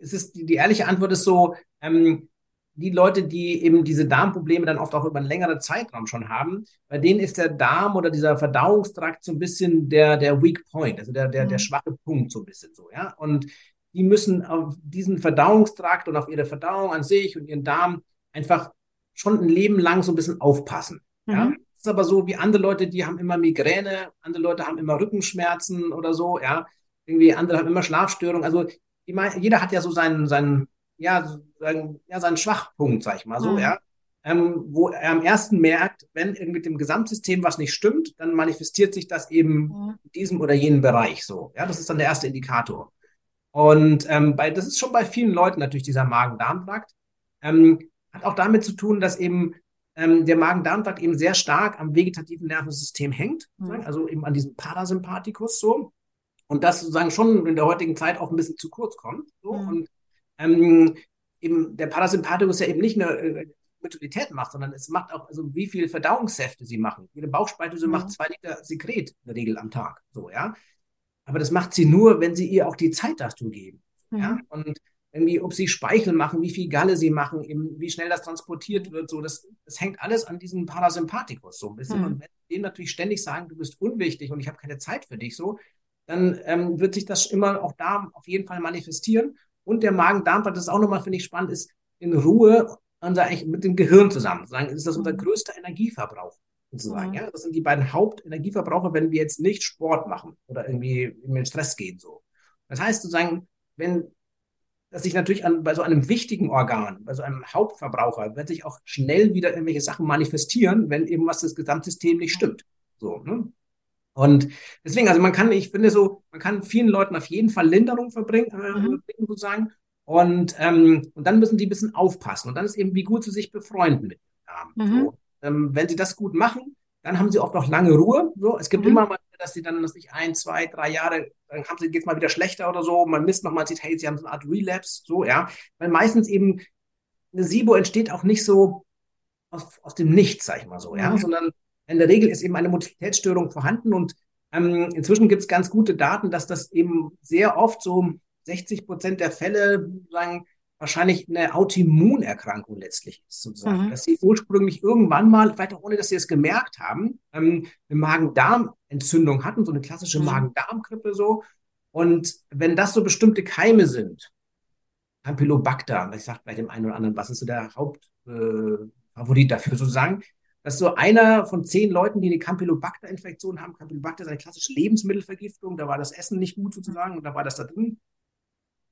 es ist die, die ehrliche Antwort ist so, ähm, die Leute, die eben diese Darmprobleme dann oft auch über einen längeren Zeitraum schon haben, bei denen ist der Darm oder dieser Verdauungstrakt so ein bisschen der, der Weak Point, also der, der, der mhm. schwache Punkt so ein bisschen so, ja. Und die müssen auf diesen Verdauungstrakt und auf ihre Verdauung an sich und ihren Darm einfach schon ein Leben lang so ein bisschen aufpassen. Mhm. Ja. Das ist aber so wie andere Leute, die haben immer Migräne, andere Leute haben immer Rückenschmerzen oder so, ja. Irgendwie andere haben immer Schlafstörungen. Also jeder hat ja so seinen, seinen ja, sagen, ja, seinen Schwachpunkt, sag ich mal so, mhm. ja. Ähm, wo er am ersten merkt, wenn mit dem Gesamtsystem was nicht stimmt, dann manifestiert sich das eben mhm. in diesem oder jenem Bereich so. Ja, das ist dann der erste Indikator. Und ähm, bei, das ist schon bei vielen Leuten natürlich dieser Magen-Darm-Trakt. Ähm, hat auch damit zu tun, dass eben ähm, der Magen-Darm-Trakt eben sehr stark am vegetativen Nervensystem hängt, mhm. also eben an diesem Parasympathikus so. Und das sozusagen schon in der heutigen Zeit auch ein bisschen zu kurz kommt. So. Mhm. Und ähm, eben der Parasympathikus ja eben nicht eine äh, Methodität macht, sondern es macht auch, also wie viel Verdauungssäfte sie machen. Ihre Bauchspeicheldrüse mhm. macht zwei Liter Sekret in der Regel am Tag, so, ja. Aber das macht sie nur, wenn sie ihr auch die Zeit dazu geben, mhm. ja. Und irgendwie, ob sie Speichel machen, wie viel Galle sie machen, eben, wie schnell das transportiert wird, so, das, das hängt alles an diesem Parasympathikus so ein bisschen. Mhm. Und wenn sie dem natürlich ständig sagen, du bist unwichtig und ich habe keine Zeit für dich, so, dann ähm, wird sich das immer auch da auf jeden Fall manifestieren. Und der Magen-Darm-Trakt, das ist auch nochmal, finde ich, spannend, ist in Ruhe unser, mit dem Gehirn zusammen. Sagen, ist das unser mhm. größter Energieverbrauch. Sozusagen, mhm. ja? Das sind die beiden Hauptenergieverbraucher, wenn wir jetzt nicht Sport machen oder irgendwie in den Stress gehen. So. Das heißt sozusagen, wenn dass sich natürlich an, bei so einem wichtigen Organ, bei so einem Hauptverbraucher, wird sich auch schnell wieder irgendwelche Sachen manifestieren, wenn eben was das Gesamtsystem nicht stimmt. So, ne? Und deswegen, also man kann, ich finde so, man kann vielen Leuten auf jeden Fall Linderung verbringen, äh, mhm. sozusagen. Und, ähm, und dann müssen die ein bisschen aufpassen. Und dann ist eben, wie gut sie sich befreunden mit dem Darm. Mhm. So. Ähm, wenn sie das gut machen, dann haben sie oft noch lange Ruhe. So. Es gibt mhm. immer mal, dass sie dann, dass ich ein, zwei, drei Jahre, dann haben sie, geht's mal wieder schlechter oder so. Man misst nochmal, sieht, hey, sie haben so eine Art Relapse, so, ja. Weil meistens eben eine SIBO entsteht auch nicht so aus, aus dem Nichts, sag ich mal so, ja, mhm. sondern in der Regel ist eben eine Motilität vorhanden und ähm, inzwischen gibt es ganz gute Daten, dass das eben sehr oft so 60 Prozent der Fälle sagen, wahrscheinlich eine Autoimmunerkrankung letztlich ist, sozusagen. Mhm. Dass sie ursprünglich irgendwann mal, vielleicht auch ohne, dass sie es gemerkt haben, ähm, eine Magen-Darm-Entzündung hatten, so eine klassische mhm. Magen-Darm-Grippe so. Und wenn das so bestimmte Keime sind, Campylobacter, ich sage bei dem einen oder anderen, was ist so der Hauptfavorit äh, dafür sozusagen, dass so einer von zehn Leuten, die eine Campylobacter-Infektion haben, Campylobacter ist eine klassische Lebensmittelvergiftung, da war das Essen nicht gut sozusagen und da war das da drin.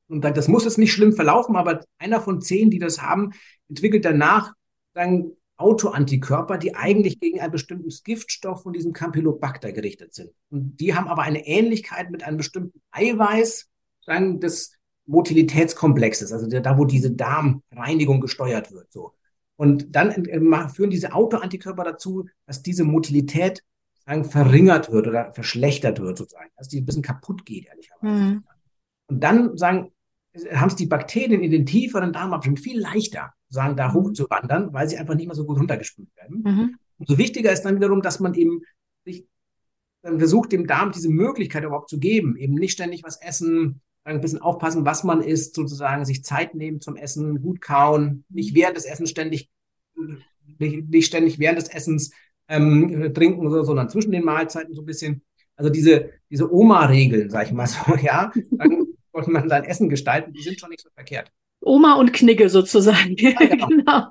Und das muss es nicht schlimm verlaufen, aber einer von zehn, die das haben, entwickelt danach dann Autoantikörper, die eigentlich gegen einen bestimmten Giftstoff von diesem Campylobacter gerichtet sind. Und die haben aber eine Ähnlichkeit mit einem bestimmten Eiweiß sagen, des Motilitätskomplexes, also da, wo diese Darmreinigung gesteuert wird. So. Und dann äh, führen diese Autoantikörper dazu, dass diese Motilität sagen, verringert wird oder verschlechtert wird, sozusagen, dass die ein bisschen kaputt geht, ehrlicherweise. Mhm. Und dann sagen, haben es die Bakterien in den tieferen Darmabschnitten viel leichter, sagen, da mhm. hochzuwandern, weil sie einfach nicht mehr so gut runtergespült werden. Mhm. Umso wichtiger ist dann wiederum, dass man eben sich dann versucht, dem Darm diese Möglichkeit überhaupt zu geben, eben nicht ständig was essen, ein bisschen aufpassen, was man isst, sozusagen sich Zeit nehmen zum Essen, gut kauen, nicht während des Essens ständig, nicht, nicht ständig während des Essens ähm, trinken, so, sondern zwischen den Mahlzeiten so ein bisschen. Also diese, diese Oma-Regeln, sag ich mal so, <laughs> ja, dann sollte man sein Essen gestalten, die sind schon nicht so verkehrt. Oma und Knigge sozusagen. Ja, genau. <laughs> genau.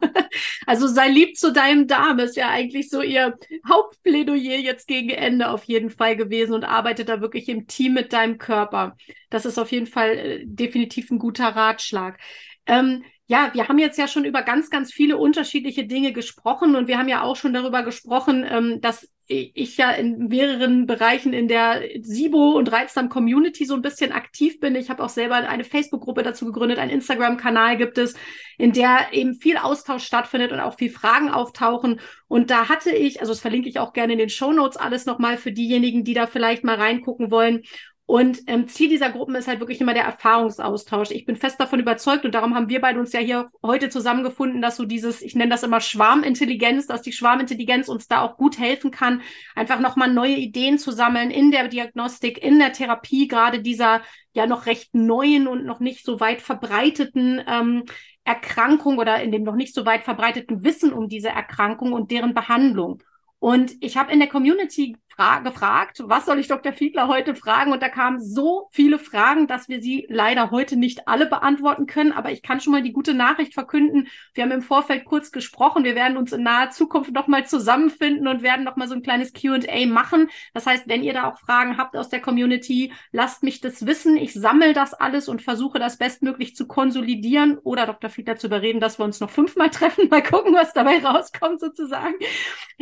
Also sei lieb zu deinem Darm ist ja eigentlich so ihr Hauptplädoyer jetzt gegen Ende auf jeden Fall gewesen und arbeitet da wirklich im Team mit deinem Körper. Das ist auf jeden Fall äh, definitiv ein guter Ratschlag. Ähm, ja, wir haben jetzt ja schon über ganz, ganz viele unterschiedliche Dinge gesprochen und wir haben ja auch schon darüber gesprochen, ähm, dass ich ja in mehreren Bereichen in der SIBO und Reizdarm Community so ein bisschen aktiv bin. Ich habe auch selber eine Facebook-Gruppe dazu gegründet, einen Instagram-Kanal gibt es, in der eben viel Austausch stattfindet und auch viel Fragen auftauchen. Und da hatte ich, also das verlinke ich auch gerne in den Show Notes alles nochmal für diejenigen, die da vielleicht mal reingucken wollen. Und ähm, Ziel dieser Gruppen ist halt wirklich immer der Erfahrungsaustausch. Ich bin fest davon überzeugt und darum haben wir beide uns ja hier heute zusammengefunden, dass so dieses, ich nenne das immer Schwarmintelligenz, dass die Schwarmintelligenz uns da auch gut helfen kann, einfach nochmal neue Ideen zu sammeln in der Diagnostik, in der Therapie, gerade dieser ja noch recht neuen und noch nicht so weit verbreiteten ähm, Erkrankung oder in dem noch nicht so weit verbreiteten Wissen um diese Erkrankung und deren Behandlung. Und ich habe in der Community gefragt, was soll ich Dr. Fiedler heute fragen? Und da kamen so viele Fragen, dass wir sie leider heute nicht alle beantworten können. Aber ich kann schon mal die gute Nachricht verkünden. Wir haben im Vorfeld kurz gesprochen. Wir werden uns in naher Zukunft nochmal zusammenfinden und werden nochmal so ein kleines Q&A machen. Das heißt, wenn ihr da auch Fragen habt aus der Community, lasst mich das wissen. Ich sammle das alles und versuche das bestmöglich zu konsolidieren oder Dr. Fiedler zu überreden, dass wir uns noch fünfmal <laughs> treffen. Mal gucken, was dabei rauskommt sozusagen.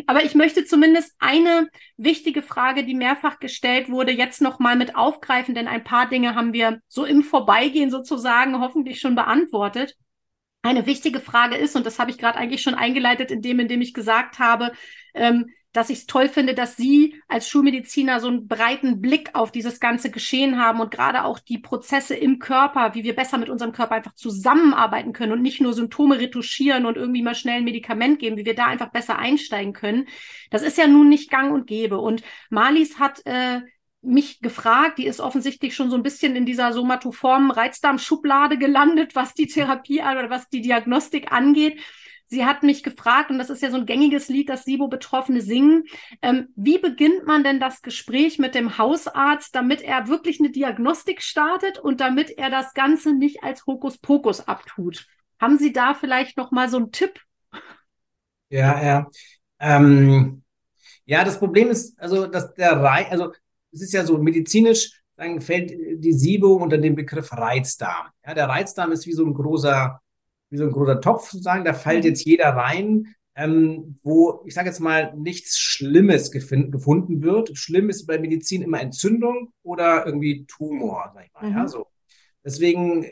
Aber ich möchte zumindest eine wichtige wichtige Frage, die mehrfach gestellt wurde, jetzt nochmal mit aufgreifen, denn ein paar Dinge haben wir so im Vorbeigehen sozusagen hoffentlich schon beantwortet. Eine wichtige Frage ist, und das habe ich gerade eigentlich schon eingeleitet, in dem, in dem ich gesagt habe, ähm, dass ich es toll finde, dass Sie als Schulmediziner so einen breiten Blick auf dieses ganze Geschehen haben und gerade auch die Prozesse im Körper, wie wir besser mit unserem Körper einfach zusammenarbeiten können und nicht nur Symptome retuschieren und irgendwie mal schnell ein Medikament geben, wie wir da einfach besser einsteigen können. Das ist ja nun nicht gang und gäbe. Und Malis hat äh, mich gefragt, die ist offensichtlich schon so ein bisschen in dieser somatoformen Reizdarmschublade gelandet, was die Therapie oder was die Diagnostik angeht. Sie hat mich gefragt, und das ist ja so ein gängiges Lied, das SIBO-Betroffene singen, ähm, wie beginnt man denn das Gespräch mit dem Hausarzt, damit er wirklich eine Diagnostik startet und damit er das Ganze nicht als Hokuspokus abtut? Haben Sie da vielleicht noch mal so einen Tipp? Ja, ja. Ähm, ja, das Problem ist, also, dass der Reiz, also, es ist ja so medizinisch, dann fällt die SIBO unter den Begriff Reizdarm. Ja, der Reizdarm ist wie so ein großer wie so ein großer Topf sozusagen, da fällt mhm. jetzt jeder rein, ähm, wo, ich sage jetzt mal, nichts Schlimmes gefunden wird. Schlimm ist bei Medizin immer Entzündung oder irgendwie Tumor, sag ich mal. Mhm. Ja, so. Deswegen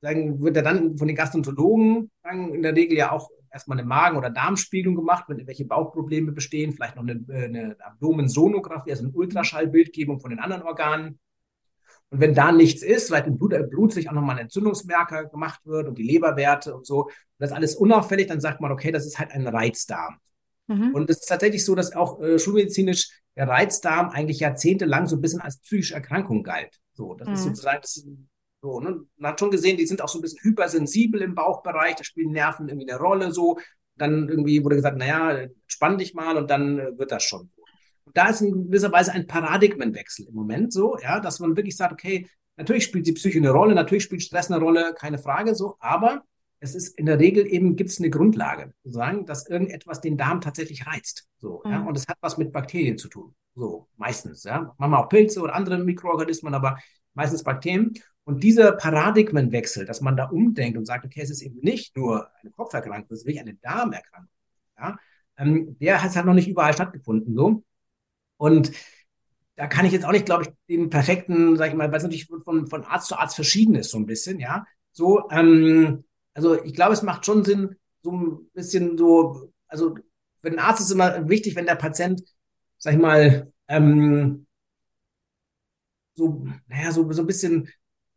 sagen, wird er dann von den Gastroenterologen sagen, in der Regel ja auch erstmal eine Magen- oder Darmspiegelung gemacht, wenn welche Bauchprobleme bestehen, vielleicht noch eine, eine Abdomensonographie, also eine Ultraschallbildgebung von den anderen Organen. Und wenn da nichts ist, vielleicht im Blut, im Blut sich auch nochmal ein Entzündungsmerker gemacht wird und die Leberwerte und so, und das ist alles unauffällig, dann sagt man, okay, das ist halt ein Reizdarm. Mhm. Und es ist tatsächlich so, dass auch äh, schulmedizinisch der Reizdarm eigentlich jahrzehntelang so ein bisschen als psychische Erkrankung galt. So, das mhm. ist sozusagen, das so, ne? Man hat schon gesehen, die sind auch so ein bisschen hypersensibel im Bauchbereich, da spielen Nerven irgendwie eine Rolle so. Dann irgendwie wurde gesagt, naja, spann dich mal und dann äh, wird das schon da ist in gewisser Weise ein Paradigmenwechsel im Moment so, ja, dass man wirklich sagt, okay, natürlich spielt die Psyche eine Rolle, natürlich spielt Stress eine Rolle, keine Frage so, aber es ist in der Regel eben, gibt es eine Grundlage, sozusagen, dass irgendetwas den Darm tatsächlich reizt. So, mhm. ja, und es hat was mit Bakterien zu tun. So, meistens, ja. Manchmal auch Pilze oder andere Mikroorganismen, aber meistens Bakterien. Und dieser Paradigmenwechsel, dass man da umdenkt und sagt, okay, es ist eben nicht nur eine Kopferkrankung, es ist wirklich eine Darmerkrankung, ja, ähm, der hat halt noch nicht überall stattgefunden, so. Und da kann ich jetzt auch nicht, glaube ich, den perfekten, sag ich mal, weil es natürlich von, von Arzt zu Arzt verschieden ist, so ein bisschen, ja. So, ähm, also ich glaube, es macht schon Sinn, so ein bisschen so, also für den Arzt ist immer wichtig, wenn der Patient, sag ich mal, ähm, so, naja, so, so ein bisschen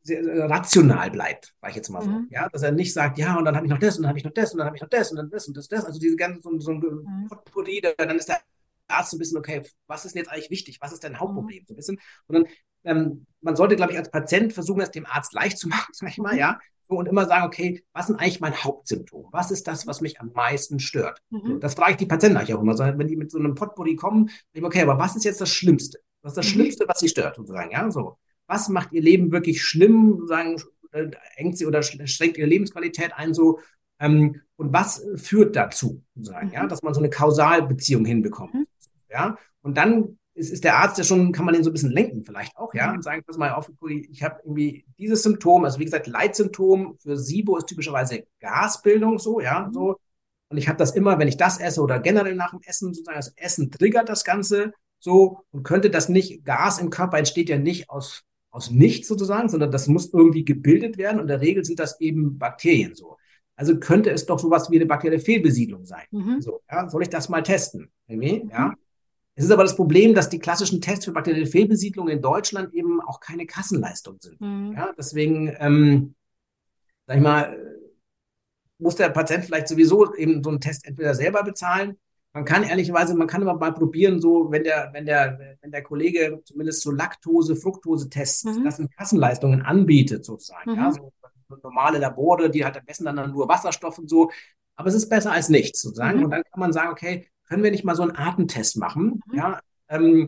rational bleibt, sag ich jetzt mal so. Mhm. Ja, dass er nicht sagt, ja, und dann habe ich noch das und dann habe ich noch das und dann habe ich noch das und dann das und das, das. Also diese ganze so, so ein mhm. Potpourri, dann ist der Arzt so ein bisschen, okay, was ist denn jetzt eigentlich wichtig? Was ist dein Hauptproblem? So ein bisschen. Und dann, ähm, man sollte, glaube ich, als Patient versuchen, es dem Arzt leicht zu <laughs> machen, sag ich mal, ja. Und immer sagen, okay, was sind eigentlich mein Hauptsymptom? Was ist das, was mich am meisten stört? Mhm. Das frage ich die Patienten eigentlich auch immer. So, wenn die mit so einem Potpourri kommen, ich, okay, aber was ist jetzt das Schlimmste? Was ist das mhm. Schlimmste, was sie stört, sozusagen, ja, so. Was macht ihr Leben wirklich schlimm, sagen, äh, engt sie oder schränkt ihre Lebensqualität ein so. Ähm, und was führt dazu, sozusagen, mhm. ja, dass man so eine Kausalbeziehung hinbekommt. Mhm. Ja, und dann ist, ist der Arzt ja schon, kann man den so ein bisschen lenken, vielleicht auch, ja, mhm. und sagen, pass mal auf, ich habe irgendwie dieses Symptom, also wie gesagt, Leitsymptom für SIBO ist typischerweise Gasbildung, so, ja, mhm. so. Und ich habe das immer, wenn ich das esse oder generell nach dem Essen, sozusagen, das Essen triggert das Ganze so und könnte das nicht, Gas im Körper entsteht ja nicht aus, aus nichts sozusagen, sondern das muss irgendwie gebildet werden und in der Regel sind das eben Bakterien so. Also könnte es doch sowas wie eine bakterielle Fehlbesiedlung sein. Mhm. So, ja, soll ich das mal testen? Irgendwie? Mhm. Ja. Es ist aber das Problem, dass die klassischen Tests für bakterielle Fehlbesiedlung in Deutschland eben auch keine Kassenleistung sind. Mhm. Ja, deswegen, ähm, sag ich mal, muss der Patient vielleicht sowieso eben so einen Test entweder selber bezahlen. Man kann ehrlicherweise, man kann immer mal probieren, so wenn der, wenn der, wenn der Kollege zumindest so Laktose, Fructose-Tests, mhm. das sind Kassenleistungen anbietet sozusagen. Mhm. Ja, so normale Labore, die halt messen dann nur Wasserstoff und so. Aber es ist besser als nichts sozusagen. Mhm. Und dann kann man sagen, okay, können wir nicht mal so einen Atemtest machen? Mhm. Ja, ähm,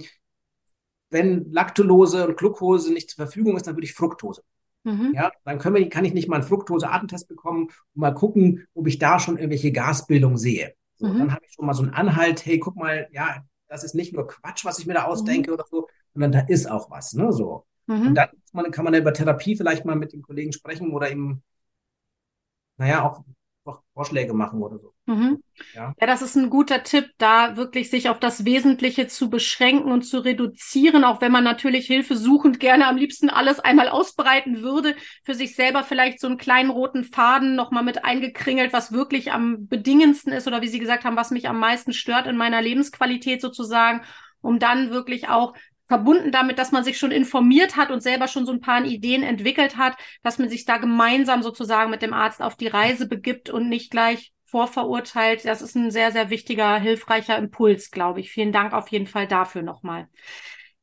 wenn Laktulose und Glucose nicht zur Verfügung ist, dann würde ich Fructose. Mhm. Ja, dann können wir, kann ich nicht mal einen Fructose-Atemtest bekommen und mal gucken, ob ich da schon irgendwelche Gasbildung sehe. So, mhm. Dann habe ich schon mal so einen Anhalt, hey, guck mal, ja, das ist nicht nur Quatsch, was ich mir da ausdenke mhm. oder so, sondern da ist auch was, ne, so. Und mhm. dann kann man über Therapie vielleicht mal mit den Kollegen sprechen oder eben, naja, auch Vorschläge machen oder so. Mhm. Ja. ja, das ist ein guter Tipp, da wirklich sich auf das Wesentliche zu beschränken und zu reduzieren, auch wenn man natürlich Hilfe suchend gerne am liebsten alles einmal ausbreiten würde, für sich selber vielleicht so einen kleinen roten Faden nochmal mit eingekringelt, was wirklich am bedingendsten ist oder wie Sie gesagt haben, was mich am meisten stört in meiner Lebensqualität sozusagen, um dann wirklich auch verbunden damit, dass man sich schon informiert hat und selber schon so ein paar Ideen entwickelt hat, dass man sich da gemeinsam sozusagen mit dem Arzt auf die Reise begibt und nicht gleich vorverurteilt. Das ist ein sehr, sehr wichtiger, hilfreicher Impuls, glaube ich. Vielen Dank auf jeden Fall dafür nochmal.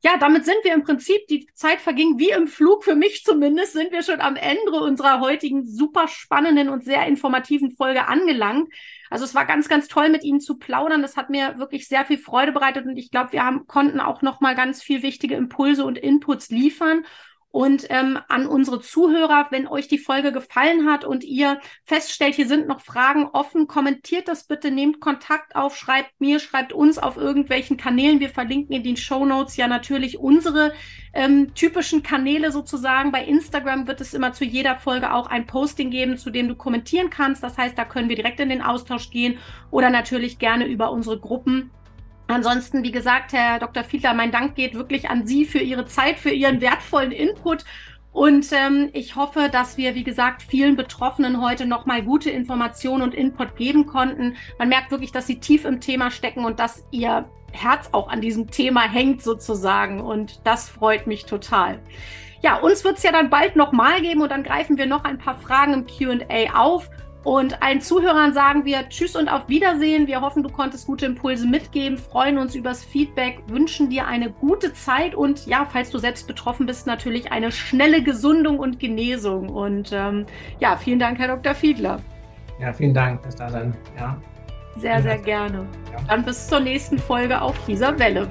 Ja, damit sind wir im Prinzip, die Zeit verging wie im Flug, für mich zumindest, sind wir schon am Ende unserer heutigen super spannenden und sehr informativen Folge angelangt. Also es war ganz, ganz toll, mit Ihnen zu plaudern. Das hat mir wirklich sehr viel Freude bereitet und ich glaube, wir haben, konnten auch noch mal ganz viel wichtige Impulse und Inputs liefern. Und ähm, an unsere Zuhörer, wenn euch die Folge gefallen hat und ihr feststellt, hier sind noch Fragen offen, kommentiert das bitte, nehmt Kontakt auf, schreibt mir, schreibt uns auf irgendwelchen Kanälen. Wir verlinken in den Show Notes ja natürlich unsere ähm, typischen Kanäle sozusagen. Bei Instagram wird es immer zu jeder Folge auch ein Posting geben, zu dem du kommentieren kannst. Das heißt, da können wir direkt in den Austausch gehen oder natürlich gerne über unsere Gruppen Ansonsten, wie gesagt, Herr Dr. Fiedler, mein Dank geht wirklich an Sie für Ihre Zeit, für Ihren wertvollen Input. Und ähm, ich hoffe, dass wir, wie gesagt, vielen Betroffenen heute nochmal gute Informationen und Input geben konnten. Man merkt wirklich, dass Sie tief im Thema stecken und dass Ihr Herz auch an diesem Thema hängt sozusagen. Und das freut mich total. Ja, uns wird es ja dann bald nochmal geben und dann greifen wir noch ein paar Fragen im QA auf. Und allen Zuhörern sagen wir Tschüss und auf Wiedersehen. Wir hoffen, du konntest gute Impulse mitgeben, freuen uns übers Feedback, wünschen dir eine gute Zeit und ja, falls du selbst betroffen bist, natürlich eine schnelle Gesundung und Genesung. Und ähm, ja, vielen Dank, Herr Dr. Fiedler. Ja, vielen Dank fürs Dasein. Ja. Sehr, sehr gerne. Dann bis zur nächsten Folge auf dieser Welle.